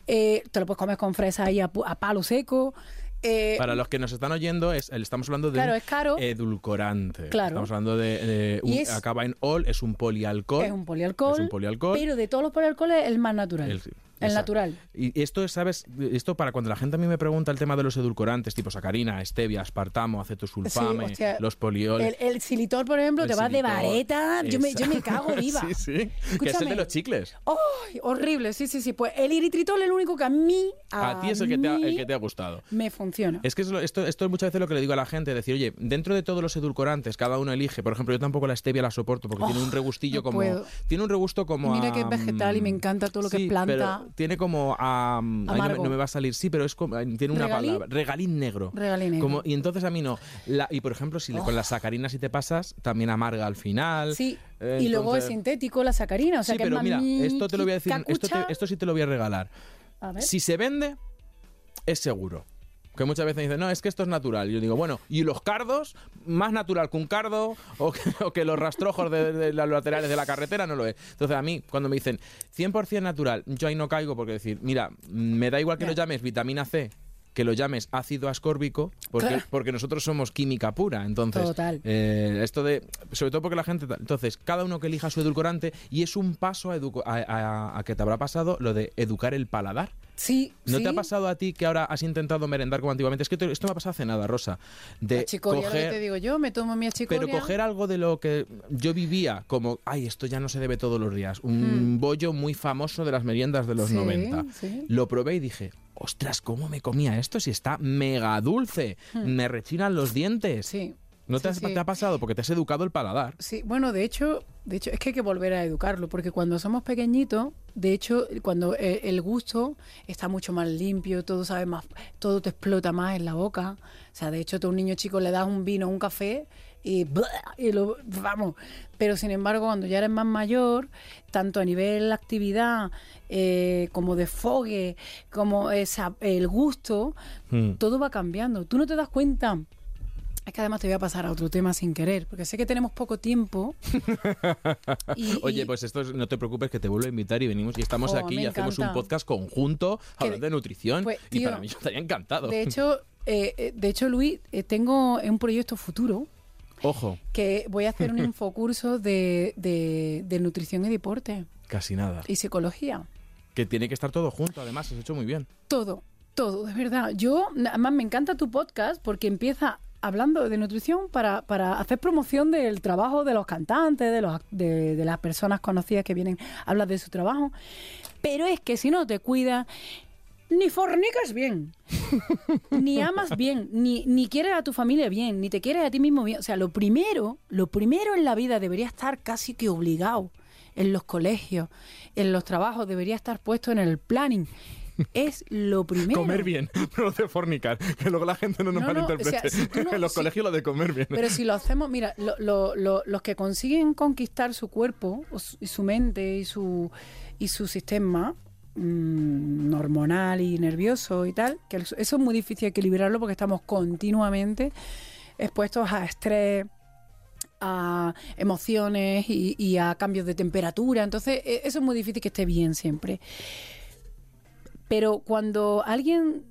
eh, te lo puedes comer con fresa ahí a, a palo seco. Eh, Para los que nos están oyendo, es, estamos hablando de Claro, un es caro. edulcorante. Claro. Estamos hablando de, de un- es- acaba en ol, es un polialcohol. es un polialcohol, Es un polialcohol. pero de todos los polialcoholes el más natural. El- El, exacto. natural. Y esto, es, ¿sabes? Esto para cuando la gente a mí me pregunta el tema de los edulcorantes, tipo sacarina, stevia, aspartamo, acetosulfame, Sí, hostia, los polioles. El, el xilitol, por ejemplo, te vas de vareta. Yo me, yo me Esa- cago viva. sí, sí. Que es el Escúchame. de los chicles. ¡Ay! horrible, sí, sí, sí. Pues el eritritol es el único que a mí. A, ti es el que, te ha, mí el que te ha gustado. Me funciona. Es que es lo- esto, esto es muchas veces lo que le digo a la gente, decir, oye, dentro de todos los edulcorantes, cada uno elige, por ejemplo, yo tampoco la stevia la soporto porque Oh, tiene un regustillo no como... puedo. Tiene un regusto como Mira a, que es vegetal y me mm, encanta todo lo que es planta. pero tiene como... ahí no, me, Amargo. no me va a salir, sí, pero es como, tiene una ¿Regalín? palabra. Regalín negro. Regalín negro. Como, y entonces a mí no. La- y por ejemplo, si le- con la sacarina si te pasas, también amarga al final. Sí, Eh, y luego es sintético la sacarina, o sea sí, que pero es mira, esto te lo voy a decir, esto, te- esto sí te lo voy a regalar. A ver. Si se vende, es seguro. Que muchas veces dicen, no, es que esto es natural. Y yo digo, bueno, ¿y los cardos? ¿Más natural que un cardo? ¿O que, o que los rastrojos de, de los laterales de la carretera? No lo es. Entonces, a mí, cuando me dicen 100% natural, yo ahí no caigo porque decir, mira, me da igual que lo llames vitamina C, que lo llames ácido ascórbico, porque, Claro. porque nosotros somos química pura. Entonces, Total. eh, esto de. Sobre todo porque la gente. Entonces, cada uno que elija su edulcorante y es un paso a- a- a que te habrá pasado lo de educar el paladar. Sí, ¿No sí. te ha pasado a ti que ahora has intentado merendar como antiguamente? Es que te- esto me ha pasado hace nada, Rosa. De chicoria, que te coger, digo yo, me tomo mi achicoria. pero coger algo de lo que yo vivía, como, ay, esto ya no se debe todos los días. Un bollo muy famoso de las meriendas de los Hmm. Sí, 90. sí. Lo probé y dije, ostras, ¿cómo me comía esto si está mega dulce? Me rechinan los dientes. Hmm. Sí. ¿No te, has- sí. te ha pasado? Porque te has educado el paladar. Sí, bueno, de hecho, de hecho es que hay que volver a educarlo, porque cuando somos pequeñitos, de hecho, cuando eh, el gusto está mucho más limpio, todo sabe más, todo te explota más en la boca. O sea, de hecho, tú a un niño chico le das un vino, un café y, y lo vamos. Pero sin embargo, cuando ya eres más mayor, tanto a nivel actividad eh, como de fogue, como esa, el gusto, Mm. todo va cambiando. Tú no te das cuenta. Es que además te voy a pasar a otro tema sin querer, porque sé que tenemos poco tiempo. y- Oye, y- pues esto es- no te preocupes que te vuelvo a invitar y venimos y estamos Jo, aquí y hacemos un podcast conjunto Que- hablando de nutrición pues, y para mí yo estaría encantado. de hecho, eh, eh, de hecho, Luis, eh, tengo un proyecto futuro Ojo, que voy a hacer un infocurso de, de, de nutrición y deporte casi nada. y psicología. Que tiene que estar todo junto, además, has hecho muy bien. Todo, todo, de verdad. Yo, además, me encanta tu podcast porque empieza hablando de nutrición para, para hacer promoción del trabajo de los cantantes, de, los, de, de las personas conocidas que vienen a hablar de su trabajo. Pero es que si no te cuidas, ni fornicas bien, ni amas bien, ni, ni quieres a tu familia bien, ni te quieres a ti mismo bien. O sea, lo primero, lo primero en la vida debería estar casi que obligado en los colegios, en los trabajos, debería estar puesto en el planning. Es lo primero. Comer bien, no de fornicar, que luego la gente no nos No, no, malinterprete. o sea, si tú no- en los si- colegios lo de comer bien. Pero si lo hacemos, mira, lo- lo- lo- los que consiguen conquistar su cuerpo y su mente y su, y su sistema mm, hormonal y nervioso y tal, que eso es muy difícil equilibrarlo porque estamos continuamente expuestos a estrés, a emociones y, y a cambios de temperatura. Entonces, e- eso es muy difícil que esté bien siempre. Pero cuando alguien...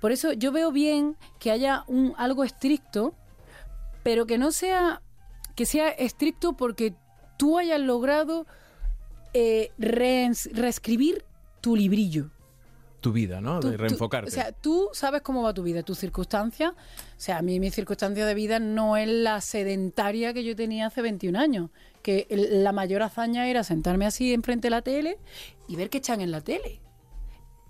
Por eso yo veo bien que haya un algo estricto, pero que no sea... Que sea estricto porque tú hayas logrado eh, reescribir tu librillo. Tu vida, ¿no? Tú- de tú- reenfocarte. o sea, tú sabes cómo va tu vida, tus circunstancias. O sea, a mí mi circunstancia de vida no es la sedentaria que yo tenía hace 21 años. Que el- la mayor hazaña era sentarme así enfrente de la tele y ver qué echan en la tele.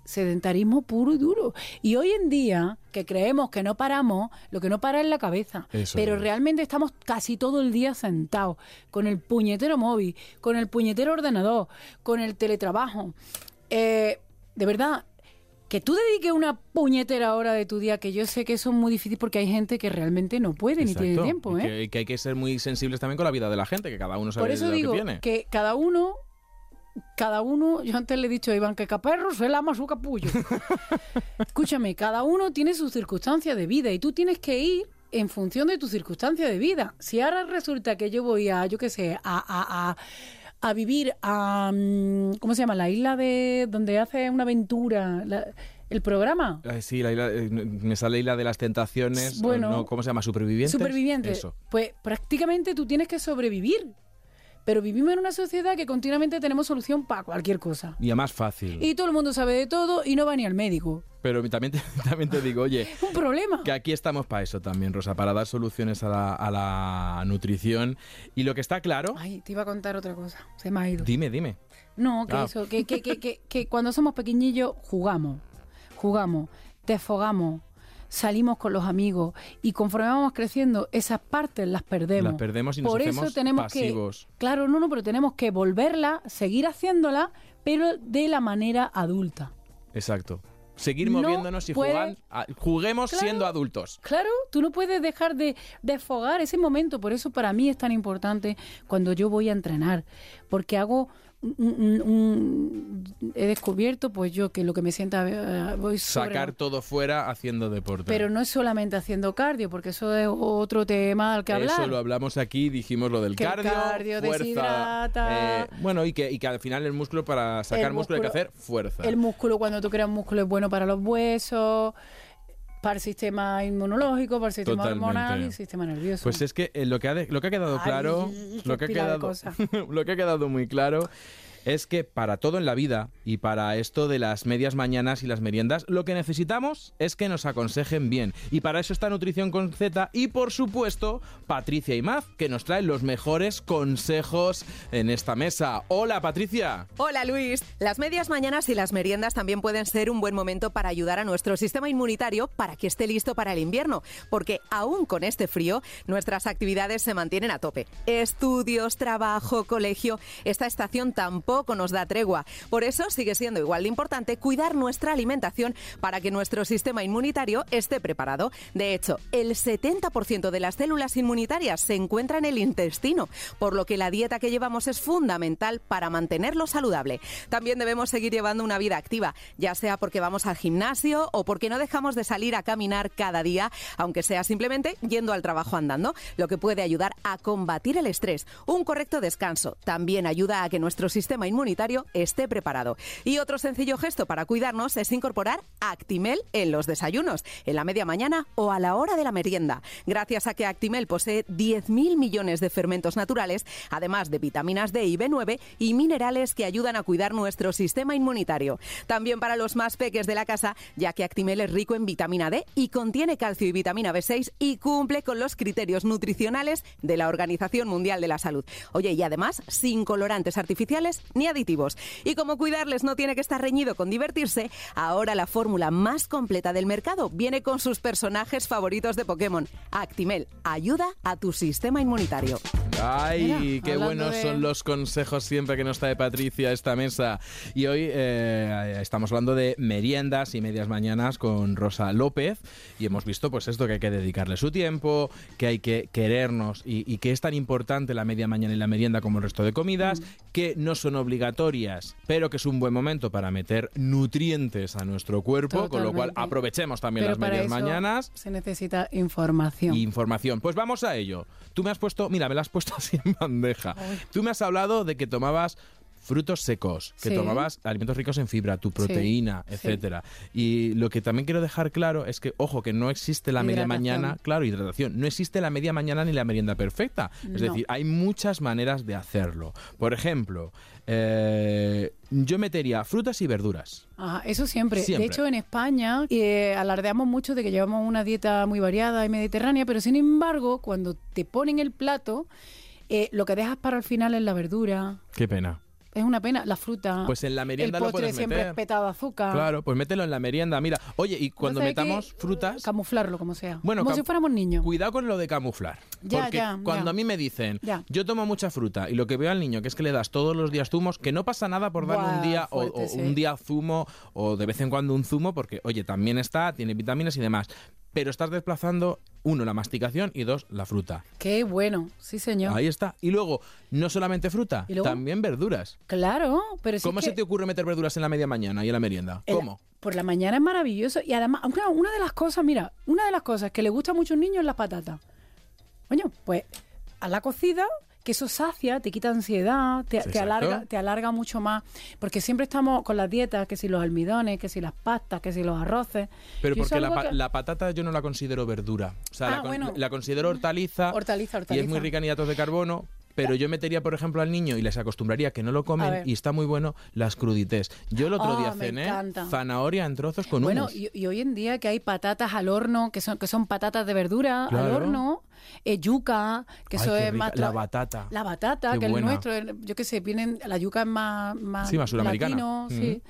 Sedentarismo puro y duro. Y hoy en día, que creemos que no paramos, lo que no para es la cabeza. Eso Pero es. realmente estamos casi todo el día sentados, con el puñetero móvil, con el puñetero ordenador, con el teletrabajo. Eh, de verdad, que tú dediques una puñetera hora de tu día, que yo sé que eso es muy difícil porque hay gente que realmente no puede ni tiene tiempo, Y ¿eh? que, y que hay que ser muy sensibles también con la vida de la gente, que cada uno sabe Por eso lo digo que tiene. que cada uno, cada uno, yo antes le he dicho a Iván que caperro se lama su capullo. Escúchame, cada uno tiene su circunstancia de vida y tú tienes que ir en función de tu circunstancia de vida. Si ahora resulta que yo voy a, yo qué sé, a, a, a, a vivir a, mm, ¿cómo se llama? La isla de donde hace una aventura, la- el programa. Ay, sí, la isla- eh, me sale Isla de las Tentaciones. Bueno. no, ¿Cómo se llama? ¿Supervivientes? Supervivientes. Eso. Pues prácticamente tú tienes que sobrevivir. Pero vivimos en una sociedad que continuamente tenemos solución para cualquier cosa. Y a más fácil. Y todo el mundo sabe de todo y no va ni al médico. Pero también te, también te digo, oye, Un problema. que aquí estamos para eso también, Rosa, para dar soluciones a la, a la nutrición. Y lo que está claro, Ay, te iba a contar otra cosa. Se me ha ido. dime, dime. No, que Ah. eso, que, que, que, que, que cuando somos pequeñillos jugamos. Jugamos, desfogamos, salimos con los amigos y conforme vamos creciendo, esas partes las perdemos. Las perdemos y nos Por hacemos eso tenemos pasivos. que, claro, no, no, pero tenemos que volverla, seguir haciéndola, pero de la manera adulta. Exacto. Seguir No moviéndonos y puede- jugar, juguemos Claro. siendo adultos. Claro, tú no puedes dejar de desfogar ese momento. Por eso para mí es tan importante cuando yo voy a entrenar. Porque hago... un- un- un- he descubierto, pues yo, que lo que me sienta... eh, voy sobre- Sacar todo fuera haciendo deporte. Pero no es solamente haciendo cardio, porque eso es otro tema al que hablar. Eso lo hablamos aquí, dijimos lo del Que el cardio, cardio fuerza. deshidrata. eh, bueno, y que, y que al final el músculo, para sacar El músculo, hay que músculo- hacer fuerza. El músculo, cuando tú creas músculo, es bueno para los huesos, para el sistema inmunológico, para el sistema Totalmente. hormonal y el sistema nervioso. Pues es que eh, lo que ha, de- lo que ha quedado Ay, claro, que ha quedado, lo que ha quedado muy claro es que para todo en la vida y para esto de las medias mañanas y las meriendas, lo que necesitamos es que nos aconsejen bien. Y para eso está Nutrición con Z y por supuesto Patricia y Maz, que nos traen los mejores consejos en esta mesa. Hola Patricia. Hola Luis. Las medias mañanas y las meriendas también pueden ser un buen momento para ayudar a nuestro sistema inmunitario para que esté listo para el invierno, porque aún con este frío nuestras actividades se mantienen a tope. Estudios, trabajo, colegio, esta estación tampoco nos da tregua. Por eso sigue siendo igual de importante cuidar nuestra alimentación para que nuestro sistema inmunitario esté preparado. De hecho, el 70% de las células inmunitarias se encuentra en el intestino, por lo que la dieta que llevamos es fundamental para mantenerlo saludable. También debemos seguir llevando una vida activa, ya sea porque vamos al gimnasio o porque no dejamos de salir a caminar cada día, aunque sea simplemente yendo al trabajo andando, lo que puede ayudar a combatir el estrés. Un correcto descanso también ayuda a que nuestro sistema inmunitario esté preparado. Y otro sencillo gesto para cuidarnos es incorporar Actimel en los desayunos, en la media mañana o a la hora de la merienda. Gracias a que Actimel posee 10.000 millones de fermentos naturales, además de vitaminas D y B9 y minerales que ayudan a cuidar nuestro sistema inmunitario. También para los más peques de la casa, ya que Actimel es rico en vitamina D y contiene calcio y vitamina B6 y cumple con los criterios nutricionales de la Organización Mundial de la Salud. Oye, y además sin colorantes artificiales ni aditivos. Y como cuidarles no tiene que estar reñido con divertirse, ahora la fórmula más completa del mercado viene con sus personajes favoritos de Pokémon. Actimel ayuda a tu sistema inmunitario. Ay, Mira, qué buenos de- son los consejos siempre que nos trae Patricia a esta mesa. Y hoy eh, estamos hablando de meriendas y medias mañanas con Rosa López y hemos visto pues esto que hay que dedicarle su tiempo, que hay que querernos y, y que es tan importante la media mañana y la merienda como el resto de comidas, Mm. que no son obligatorias, pero que es un buen momento para meter nutrientes a nuestro cuerpo, con lo cual aprovechemos también Pero las para medias eso mañanas. Se necesita información. información. Pues vamos a ello. Tú me has puesto, mira, me la has puesto así en bandeja. Tú me has hablado de que tomabas frutos secos, que Sí. tomabas alimentos ricos en fibra, tu proteína, sí. etcétera. Y lo que también quiero dejar claro es que, ojo, que no existe la media mañana, claro, hidratación, no existe la media mañana ni la merienda perfecta. Es No. decir, hay muchas maneras de hacerlo. Por ejemplo, eh, yo metería frutas y verduras. Ajá, eso siempre. Siempre. De hecho, en España eh, alardeamos mucho de que llevamos una dieta muy variada y mediterránea, pero sin embargo, cuando te ponen el plato, eh, lo que dejas para el final es la verdura. Qué pena. Es una pena, la fruta. Pues en la merienda el lo postre puedes siempre meter. es petado de azúcar. Claro, pues mételo en la merienda. Mira, oye, y cuando metamos frutas, Camuflarlo como sea. Bueno, como si fuéramos niños. Cuidado con lo de camuflar. Ya, porque ya, cuando ya. a mí me dicen, yo tomo mucha fruta y lo que veo al niño que es que le das todos los días zumos, que no pasa nada por darle un día o, fuerte, o sí. un día zumo o de vez en cuando un zumo, porque oye, también está, tiene vitaminas y demás. Pero estás desplazando, uno, la masticación y dos, la fruta. Qué bueno, sí señor. Ahí está. Y luego, no solamente fruta, también verduras. Claro, pero si ¿Cómo se te ocurre meter verduras en la media mañana y en la merienda? el- ¿Cómo? Por la mañana es maravilloso y además, aunque una de las cosas, mira, una de las cosas que le gusta mucho a un niño es la patata. Coño, pues a la cocida, que eso sacia, te quita ansiedad, te, te alarga, te alarga mucho más, porque siempre estamos con las dietas, que si los almidones, que si las pastas, que si los arroces. Pero porque la, que- la patata yo no la considero verdura. O sea, Ah, la, con- bueno. la considero hortaliza. Hortaliza, Y es muy rica en hidratos de carbono. Pero yo metería, por ejemplo, al niño y les acostumbraría que no lo comen y está muy bueno las crudités. Yo el otro Ah, día me cené zanahoria en trozos con Bueno, hummus. y, y hoy en día que hay patatas al horno, que son, que son patatas de verdura al horno, eh, yuca, que Ay, eso es más... La batata. La batata, Qué que buena. es nuestro, el- yo qué sé, vienen, la yuca es más, más, Sí, más sudamericana. latino, Ujú. sí.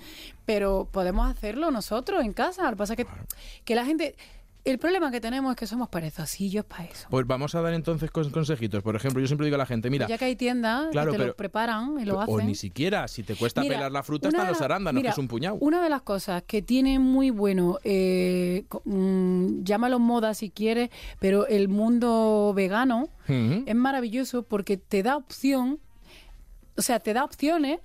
Pero podemos hacerlo nosotros en casa. Lo que pasa es que, que la gente El problema que tenemos es que somos perezosillos para eso. Pues vamos a dar entonces cons- consejitos. Por ejemplo, yo siempre digo a la gente, mira, Pues ya que hay tiendas claro, que te pero- lo preparan y lo hacen. o ni siquiera, si te cuesta Mira, pelar la fruta, están los arándanos, mira, que es un puñado. Una de las cosas que tiene muy bueno, eh, mm, llámalo moda si quieres, pero el mundo vegano es maravilloso porque te da opción, o sea, te da opciones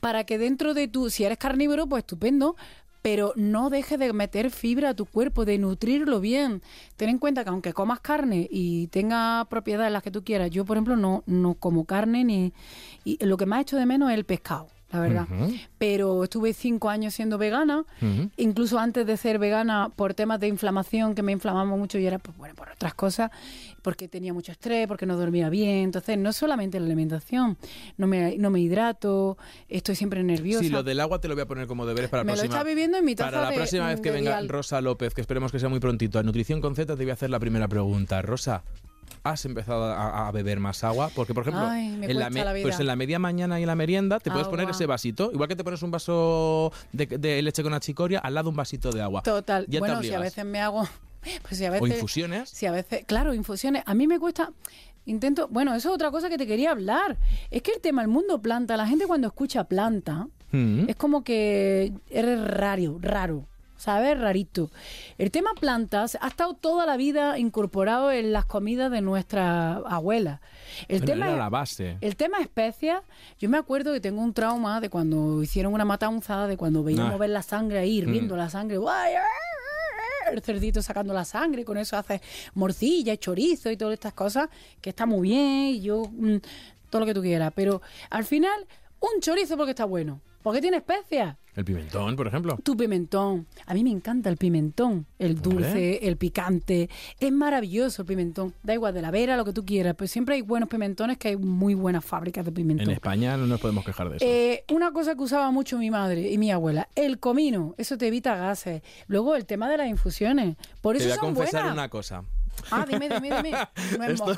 para que dentro de tu, si eres carnívoro, pues estupendo, pero no dejes de meter fibra a tu cuerpo, de nutrirlo bien. Ten en cuenta que aunque comas carne y tenga propiedades las que tú quieras, yo por ejemplo no, no como carne ni... Y lo que más echo de menos es el pescado, la verdad. Pero estuve cinco años siendo vegana, incluso antes de ser vegana por temas de inflamación que me inflamaba mucho y era pues, bueno por otras cosas porque tenía mucho estrés porque no dormía bien entonces no solamente la alimentación no me no me hidrato estoy siempre nerviosa Sí, lo del agua te lo voy a poner como deberes para la Me lo próxima. está viviendo en mi taza Para la de- próxima vez que venga. Rosa López, que esperemos que sea muy prontito, a Nutrición con Z, te voy a hacer la primera pregunta. Rosa, ¿has empezado a, a beber más agua? Porque, por ejemplo, Ay, en, la pues en la media mañana y en la merienda te puedes poner ese vasito. Igual que te pones un vaso de, de leche con achicoria, al lado un vasito de agua. total Ya bueno si a veces me hago pues si a veces O infusiones. si a veces claro infusiones a mí me cuesta intento bueno eso es otra cosa que te quería hablar es que el tema el mundo planta la gente cuando escucha planta Mm. Es como que eres raro, raro. ¿Sabes? Rarito. El tema plantas ha estado toda la vida incorporado en las comidas de nuestra abuela. El Bueno, tema era la base. el tema especias, yo me acuerdo que tengo un trauma de cuando hicieron una matanza, de cuando veíamos Ah. ver la sangre ahí, hirviendo Mm. la sangre. El cerdito sacando la sangre, con eso hace morcilla, y chorizo y todas estas cosas, que está muy bien, y yo, mm, todo lo que tú quieras. Pero al final, un chorizo porque está bueno, porque tiene especias. El pimentón, por ejemplo. Tu pimentón. A mí me encanta el pimentón. El dulce, el picante. Es maravilloso el pimentón. Da igual de la vera, lo que tú quieras. Pero siempre hay buenos pimentones que hay muy buenas fábricas de pimentón. En España no nos podemos quejar de eso. Eh, una cosa que usaba mucho mi madre y mi abuela, el comino, eso te evita gases. Luego el tema de las infusiones, por te eso voy a son confesar buenas. una cosa. Ah, dime, dime, dime. Esto,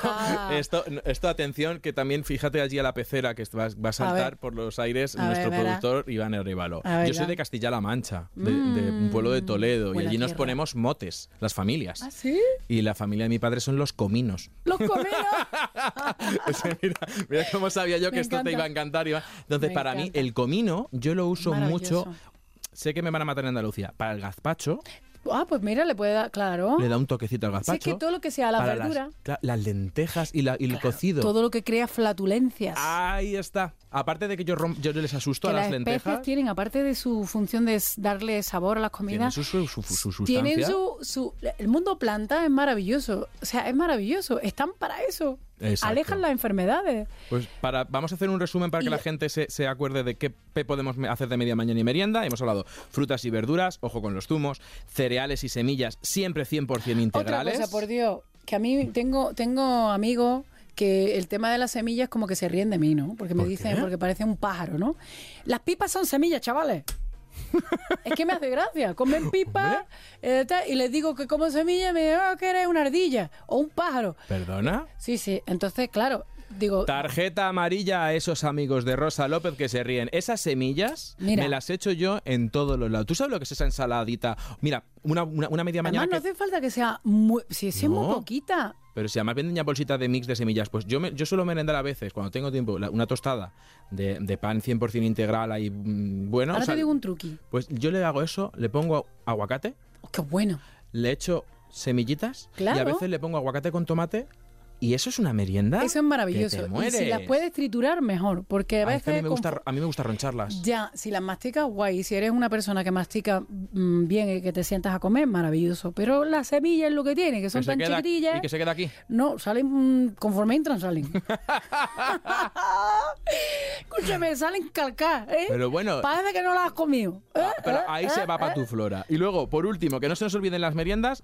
esto, esto, atención, que también fíjate allí a la pecera que va, va a saltar ver. por los aires nuestro ver, productor Iván Erribalo. A ver, Yo soy de Castilla-La Mancha, de, de un pueblo de Toledo, y allí nos ponemos motes, las familias. ¿Ah, sí? Y la familia de mi padre son los cominos. Los cominos. O sea, mira, mira cómo sabía yo que Me esto te iba a encantar, Iván. Entonces, Me para mí, el comino yo lo uso mucho. Sé que me van a matar en Andalucía. Para el gazpacho, Ah, pues mira, le puede dar, claro. le da un toquecito al Si gazpacho. es que todo lo que sea la verdura, Las, las lentejas y, la- y el cocido. todo lo que crea flatulencias. Ahí está. Aparte de que yo, rom- yo les asusto que a las las lentejas. especies tienen, aparte de su función de darle sabor a las tienen comidas, su, su, su- su sustancia. tienen su, su... El mundo planta es maravilloso. O sea, es maravilloso. Están para eso. Exacto. Alejan las enfermedades. Pues para, vamos a hacer un resumen para Y que la gente se, se acuerde de qué podemos hacer de media mañana y merienda. Hemos hablado frutas y verduras, ojo con los zumos, cereales y semillas, siempre 100% Otra integrales. cosa, por Dios, que a mí tengo, tengo amigos que el tema de las semillas como que se ríen de mí, ¿no? Porque me ¿Por dicen, qué? porque parece un pájaro, ¿no? Las pipas son semillas, chavales. es que me hace gracia. Comen pipas eh, tal, y les digo que como semilla me digo que eres una ardilla o un pájaro. ¿Perdona? Sí, sí. Entonces, claro, digo, Tarjeta amarilla a esos amigos de Rosa López que se ríen. Esas semillas Mira. me las echo yo en todos los lados. ¿Tú sabes lo que es esa ensaladita? Mira, una, una, una media mañana además no que- hace falta que sea muy... Si es muy poquita. Pero si además venden ya bolsitas de mix de semillas, pues yo, me- yo suelo merendar a veces, cuando tengo tiempo, la- una tostada de, de pan 100% integral ahí, mm, bueno. Ahora o sea, te digo un truqui. Pues yo le hago eso, le pongo aguacate, Oh, ¡Qué bueno! le echo semillitas y a Claro. veces le pongo aguacate con tomate y eso es una merienda. Eso es maravilloso. Que te Y mueres. si las puedes triturar, mejor. Porque a es veces... que a, mí me gusta, a mí me gusta roncharlas. Ya, si las masticas, guay. Si eres una persona que mastica mm, bien y que te sientas a comer, maravilloso. Pero las semillas es lo que tiene, que son Que tan queda- chiquitillas. y que se queda aquí. No, salen mm, conforme entran, salen. Escúchame, salen calcadas, ¿eh? Pero bueno, Parece que no las has comido. ¿eh? Ah, pero ¿eh? ahí se ¿eh? va para tu flora. Y luego, por último, que no se nos olviden las meriendas,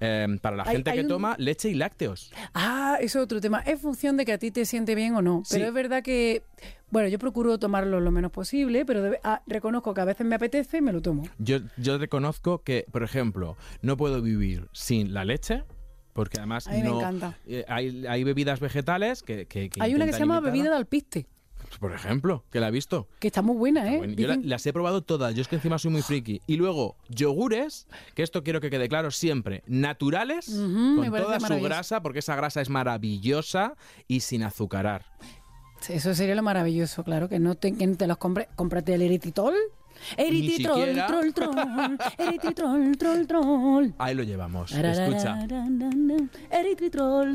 eh, para la Hay- gente hay que un- toma leche y lácteos. Ah, eso es otro tema. Es función de que a ti te siente bien o no. Pero Sí. es verdad que, bueno, yo procuro tomarlo lo menos posible, pero debe- ah, reconozco que a veces me apetece y me lo tomo. Yo, yo reconozco que, por ejemplo, no puedo vivir sin la leche. Porque además A mí me no, encanta. eh, hay, hay bebidas vegetales que, que- que Hay una que se llama imitarla. bebida de alpiste. Por ejemplo, que la he visto. Que está muy buena, ¿eh? Yo la- las he probado todas, yo es que encima soy muy friki. Y luego, yogures, que esto quiero que quede claro siempre, naturales, Ujú, me con toda su grasa, porque esa grasa es maravillosa y sin azucarar. Eso sería lo maravilloso, claro, que no te, que no te los compres. Cómprate el eritritol. Eritritol, siquiera. troll, troll. Troll, troll. Ahí lo llevamos. Escucha,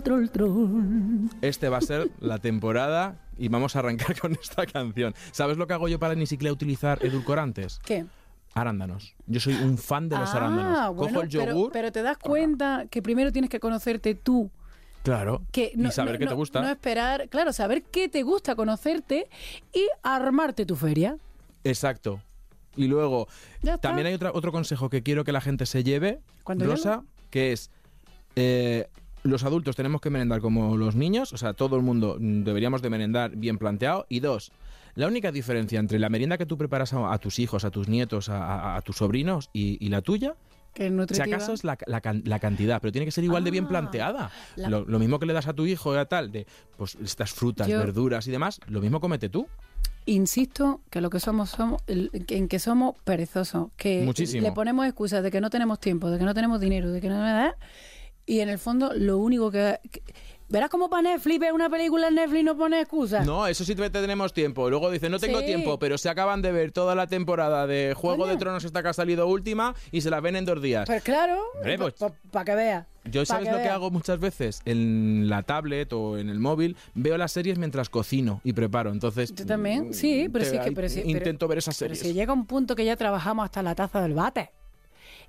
troll, troll. este va a ser la temporada y vamos a arrancar con esta canción. ¿Sabes lo que hago yo para ni siquiera utilizar edulcorantes? ¿Qué? Arándanos. Yo soy un fan de los arándanos. Ah, bueno, Cojo el yogur. Pero, te das cuenta que primero tienes que conocerte tú. Claro. Que no, y saber no- qué te no- gusta. No esperar, claro, saber qué te gusta, conocerte y armarte tu feria. Exacto. Y luego, también hay otra- otro consejo que quiero que la gente se lleve, ¿Cuándo Rosa, que es, eh, los adultos tenemos que merendar como los niños, o sea, todo el mundo deberíamos de merendar bien planteado. Y dos, la única diferencia entre la merienda que tú preparas a, a tus hijos, a tus nietos, a, a- a tus sobrinos y, y la tuya, Que si acaso es la, la can- la cantidad, pero tiene que ser igual de bien Ah, planteada. la- Lo, lo mismo que le das a tu hijo, ya tal, de pues estas frutas, Yo- verduras y demás, lo mismo comete tú. Insisto que lo que somos somos en que somos perezosos, que Muchísimo. le ponemos excusas de que no tenemos tiempo, de que no tenemos dinero, de que no da y en el fondo lo único que, que- verás como para Netflix ver una película en Netflix no pone excusas. No, eso sí te- tenemos tiempo. Luego dicen, no tengo Sí. tiempo, pero se acaban de ver toda la temporada de Juego de Tronos esta que ha salido última y se la ven en dos días. Pues claro, pues- para que veas. Yo, ¿sabes lo que hago muchas veces? En la tablet o en el móvil, veo las series mientras cocino y preparo. Entonces. Yo también, sí, pero te- sí que pero sí, pero- Intento ver esas Pero series. si llega un punto que ya trabajamos hasta la taza del bate.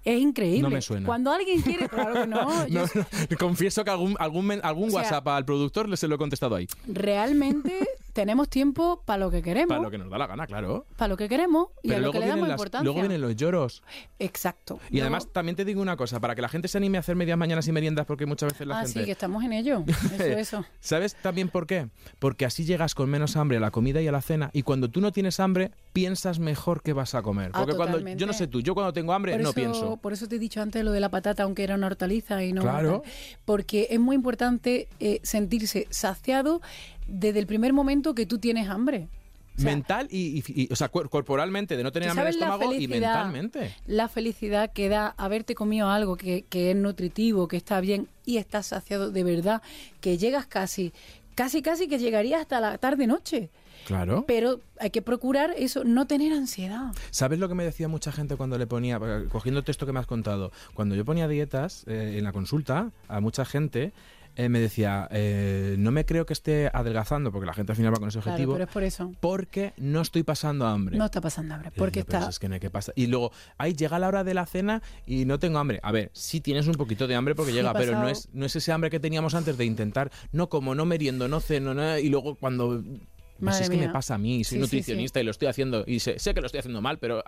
Es increíble. No me suena. Cuando alguien quiere, claro que no. yo No, no, confieso que algún, algún, men- algún O sea- WhatsApp al productor le se lo he contestado ahí. realmente tenemos tiempo para lo que queremos. Para lo que nos da la gana, claro. para lo que queremos y Pero a lo que le damos las- importancia. luego vienen los lloros. Exacto. Y además también te digo una cosa, para que la gente se anime a hacer medias mañanas y meriendas, porque muchas veces la ah, gente... sí, que estamos en ello. Eso, eso. ¿Sabes también por qué? Porque así llegas con menos hambre a la comida y a la cena y cuando tú no tienes hambre piensas mejor qué vas a comer. Ah, Porque cuando yo no sé tú, yo cuando tengo hambre Por no eso, pienso. por eso te he dicho antes lo de la patata, aunque era una hortaliza y no. Claro. Porque es muy importante eh, sentirse saciado desde el primer momento que tú tienes hambre. O sea, Mental y, y- y- o sea, corporalmente, de no tener ¿Tú hambre en el sabes la estómago y mentalmente. la felicidad que da haberte comido algo que, que es nutritivo, que está bien y estás saciado de verdad, que llegas casi, casi, casi que llegarías hasta la tarde-noche. Claro. Pero hay que procurar eso, no tener ansiedad. ¿Sabes lo que me decía mucha gente cuando le ponía, cogiendo el texto que me has contado, cuando yo ponía dietas eh, en la consulta, a mucha gente eh, me decía, eh, no me creo que esté adelgazando, porque la gente al final va con ese Claro, objetivo, pero es por eso. porque no estoy pasando hambre. No está pasando hambre, porque decía, "Pero está... es que no hay que pasar. Y luego, ahí llega la hora de la cena y no tengo hambre. A ver, sí tienes un poquito de hambre porque llega, pero no es, no es ese hambre que teníamos antes de intentar, no como, no meriendo, no ceno, no, y luego cuando... Pues Madre es que me pasa a mí, soy Sí, sí, nutricionista y lo estoy haciendo, y sé, sé que lo estoy haciendo mal, pero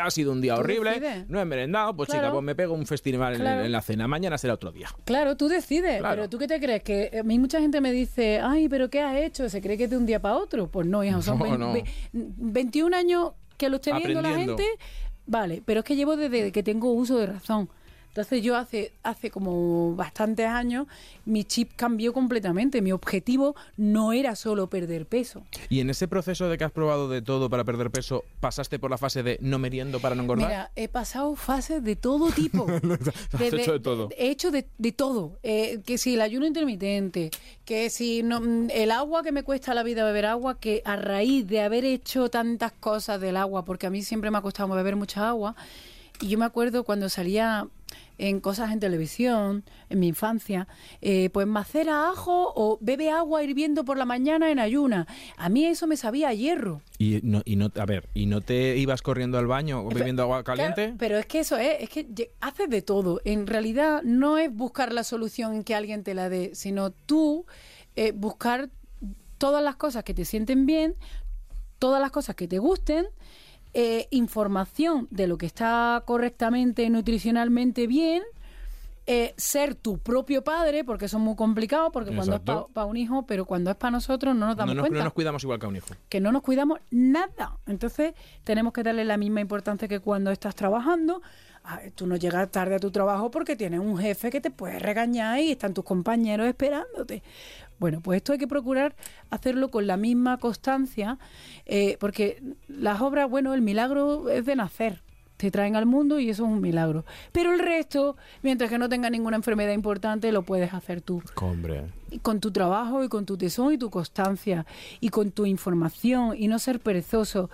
ha sido un día horrible, decides. no he merendado, pues chica, Claro. pues me pego un festival en- Claro. en, la cena, mañana será otro día. Claro, tú decides, Claro. pero ¿tú qué te crees? Que a mí mucha gente me dice, ay, pero ¿qué has hecho? ¿Se cree que es de un día para otro? Pues no, hija, son No, vein- no. ve- 21 años que lo esté viendo la gente, vale, pero es que llevo desde que tengo uso de razón. Entonces yo hace, hace como bastantes años mi chip cambió completamente. Mi objetivo no era solo perder peso. Y en ese proceso de que has probado de todo para perder peso, ¿pasaste por la fase de no meriendo para no engordar? Mira, he pasado fases de todo tipo. Has hecho de todo. He hecho de, de todo. Eh, que si el ayuno intermitente, que si no, mm, el agua que me cuesta la vida beber agua, que a raíz de haber hecho tantas cosas del agua, porque a mí siempre me ha costado beber mucha agua, y yo me acuerdo cuando salía en cosas en televisión, en mi infancia, eh, pues macera ajo o bebe agua hirviendo por la mañana en ayuna. A mí eso me sabía a hierro. Y no, y no, a ver, ¿y no te ibas corriendo al baño o bebiendo agua caliente? Claro, pero es que eso es, es que haces de todo. En realidad no es buscar la solución en que alguien te la dé, sino tú eh, buscar todas las cosas que te sienten bien, todas las cosas que te gusten, eh, información de lo que está correctamente, nutricionalmente bien. eh, ser tu propio padre, porque eso es muy complicado, porque cuando es para un hijo, pero cuando es para nosotros no nos damos no, nos, cuenta no nos cuidamos igual que a un hijo. que no nos cuidamos nada. Entonces, tenemos que darle la misma importancia que cuando estás trabajando. A ver, tú no llegas tarde a tu trabajo porque tienes un jefe que te puede regañar y están tus compañeros esperándote. Bueno, pues esto hay que procurar hacerlo con la misma constancia, eh, porque las obras, bueno, el milagro es de nacer. Te traen al mundo y eso es un milagro. Pero el resto, mientras que no tenga ninguna enfermedad importante, lo puedes hacer tú. Hombre. Y con tu trabajo y con tu tesón y tu constancia y con tu información y no ser perezoso.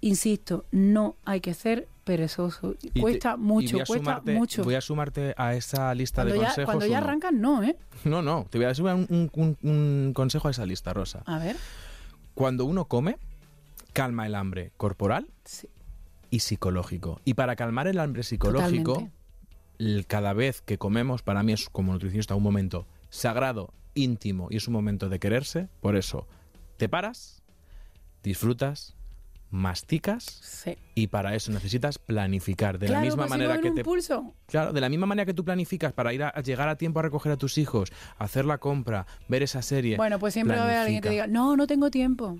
Insisto, no hay que ser perezoso. Y cuesta mucho, cuesta sumarte- mucho. Voy a sumarte a esa lista Cuando de ya, consejos. cuando ya uno. arrancas, no, ¿eh? No, no, te voy a sumar un, un- un- un consejo a esa lista, Rosa. A ver. Cuando uno come, calma el hambre corporal Sí. y psicológico. Y para calmar el hambre psicológico, el- cada vez que comemos, para mí es como nutricionista un momento sagrado, íntimo y es un momento de quererse. Por eso, te paras, disfrutas, masticas Sí. y para eso necesitas planificar de claro, la misma pues manera que te pulso. Claro, de la misma manera que tú planificas para ir a, a llegar a tiempo a recoger a tus hijos, hacer la compra, ver esa serie. Bueno, pues siempre va a haber alguien que diga, no, no tengo tiempo.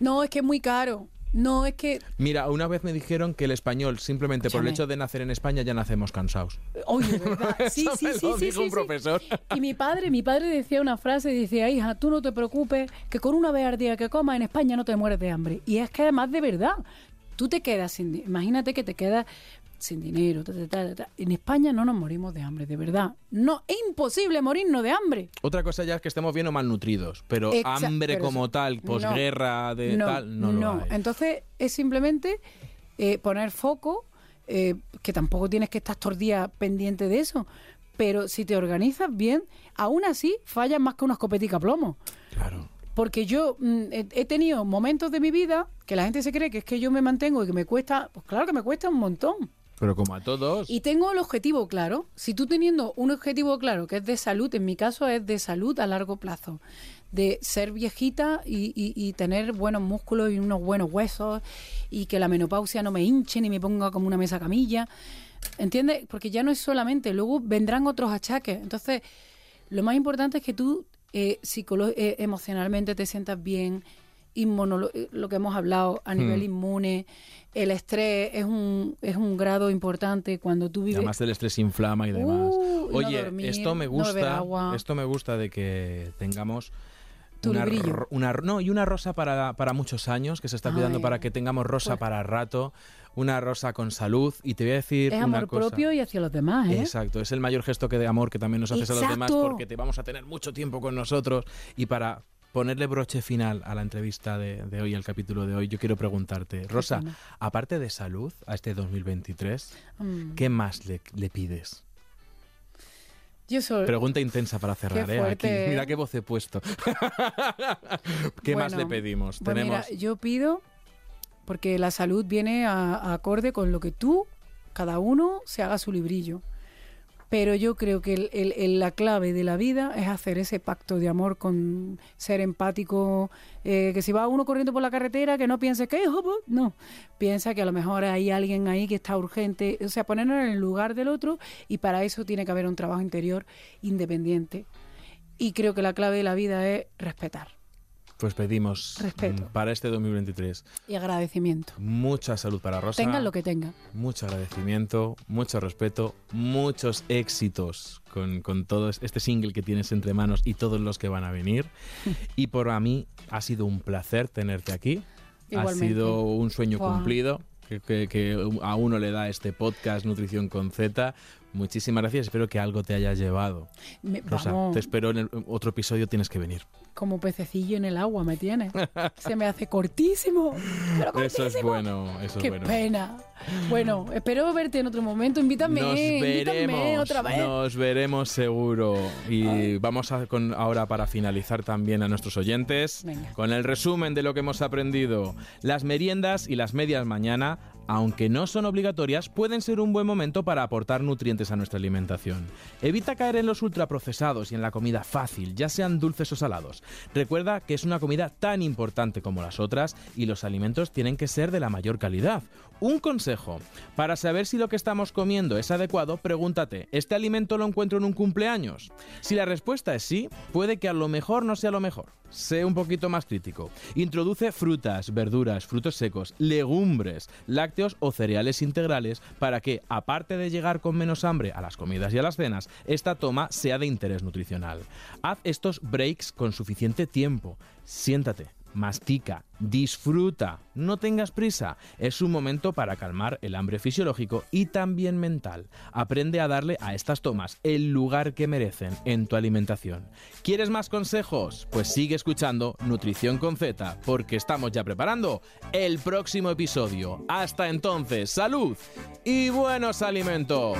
No, es que es muy caro. No, es que... Mira, una vez me dijeron que el español, simplemente por el hecho de nacer en España, ya nacemos cansados. Oye, ¿verdad? Sí, sí, sí, sí, sí, un profesor. Y mi padre, mi padre decía una frase, decía, hija, tú no te preocupes, que con una vez al día que comas en España no te mueres de hambre. Y es que además de verdad, tú te quedas sin... Imagínate que te quedas sin dinero. ta, ta, ta, ta. En España no nos morimos de hambre, de verdad. No, es imposible morirnos de hambre. Otra cosa ya es que estemos bien o malnutridos, pero Exa- hambre pero como eso- tal, no, posguerra, de tal, no, lo hay. Entonces es simplemente eh, poner foco, eh, que tampoco tienes que estar todo el día pendiente de eso, pero si te organizas bien, aún así fallas más que una escopetica a plomo. Claro. Porque yo mm, he, he tenido momentos de mi vida que la gente se cree que es que yo me mantengo y que me cuesta, pues claro que me cuesta un montón. Pero como a todos. Y tengo el objetivo claro. Si tú teniendo un objetivo claro, que es de salud, en mi caso es de salud a largo plazo, de ser viejita y, y- y tener buenos músculos y unos buenos huesos y que la menopausia no me hinche ni me ponga como una mesa camilla. ¿Entiendes? Porque ya no es solamente, luego vendrán otros achaques. Entonces, lo más importante es que tú eh, eh, emocionalmente te sientas bien, lo que hemos hablado a nivel Hmm. inmune, el estrés es un, es un grado importante cuando tú vives... además el estrés inflama y demás. Uh, no Oye, dormir, esto me gusta. esto me gusta de que tengamos una, una- no, y una rosa para, para muchos años, que se está cuidando para que tengamos rosa Pues- para rato, una rosa con salud. Y te voy a decir es una amor cosa. propio y hacia los demás, ¿eh? Exacto, es el mayor gesto que de amor que también nos haces a los demás porque te vamos a tener mucho tiempo con nosotros y para ponerle broche final a la entrevista de, de hoy, al capítulo de hoy, yo quiero preguntarte, Rosa, aparte de salud a este 2023, Mm. ¿qué más le, le pides? Yo soy... Pregunta intensa para cerrar, ¿eh? Aquí. Mira qué voz he puesto. ¿Qué más le pedimos? Pues Tenemos... mira, yo pido, porque la salud viene a, a acorde con lo que tú, cada uno, se haga su librillo. Pero yo creo que el- el- el- la clave de la vida es hacer ese pacto de amor con ser empático, eh, que si va uno corriendo por la carretera, que no piense que "Oh, pues", no, piensa que a lo mejor hay alguien ahí que está urgente, o sea, ponernos en el lugar del otro y para eso tiene que haber un trabajo interior independiente. Y creo que la clave de la vida es respetar Pues pedimos Respeto. mm, para este 2023 y agradecimiento. mucha salud para Rosa. Tengan lo que tengan. Mucho agradecimiento, mucho respeto, muchos éxitos con, con todo es- este single que tienes entre manos y todos los que van a venir. Y por a mí ha sido un placer tenerte aquí. Igualmente. Ha sido un sueño cumplido que, que- que a uno le da este podcast Nutrición con Z. Muchísimas gracias. Espero que algo te haya llevado. Me- Rosa, vamos, te espero en el otro episodio. Tienes que venir. como pececillo en el agua me tienes. Se me hace cortísimo. Pero Eso es bueno. Eso Qué es bueno. pena. Bueno, espero verte en otro momento. Invítame, Nos invítame veremos, otra vez. nos veremos seguro. Y vamos a con, ahora para finalizar también a nuestros oyentes Venga. con el resumen de lo que hemos aprendido. Las meriendas y las medias mañana, aunque no son obligatorias, pueden ser un buen momento para aportar nutrientes a nuestra alimentación. Evita caer en los ultraprocesados y en la comida fácil, ya sean dulces o salados. Recuerda que es una comida tan importante como las otras y los alimentos tienen que ser de la mayor calidad. Un consejo, para saber si lo que estamos comiendo es adecuado, pregúntate, ¿este alimento lo encuentro en un cumpleaños? Si la respuesta es sí, puede que a lo mejor no sea lo mejor. Sé un poquito más crítico. Introduce frutas, verduras, frutos secos, legumbres, lácteos o cereales integrales para que, aparte de llegar con menos hambre a las comidas y a las cenas, esta toma sea de interés nutricional. Haz estos breaks con suficiente tiempo. Siéntate, mastica, disfruta, no tengas prisa. Es un momento para calmar el hambre fisiológico y también mental. Aprende a darle a estas tomas el lugar que merecen en tu alimentación. ¿Quieres más consejos? Pues sigue escuchando Nutrición con Z, porque estamos ya preparando el próximo episodio. Hasta entonces, salud y buenos alimentos.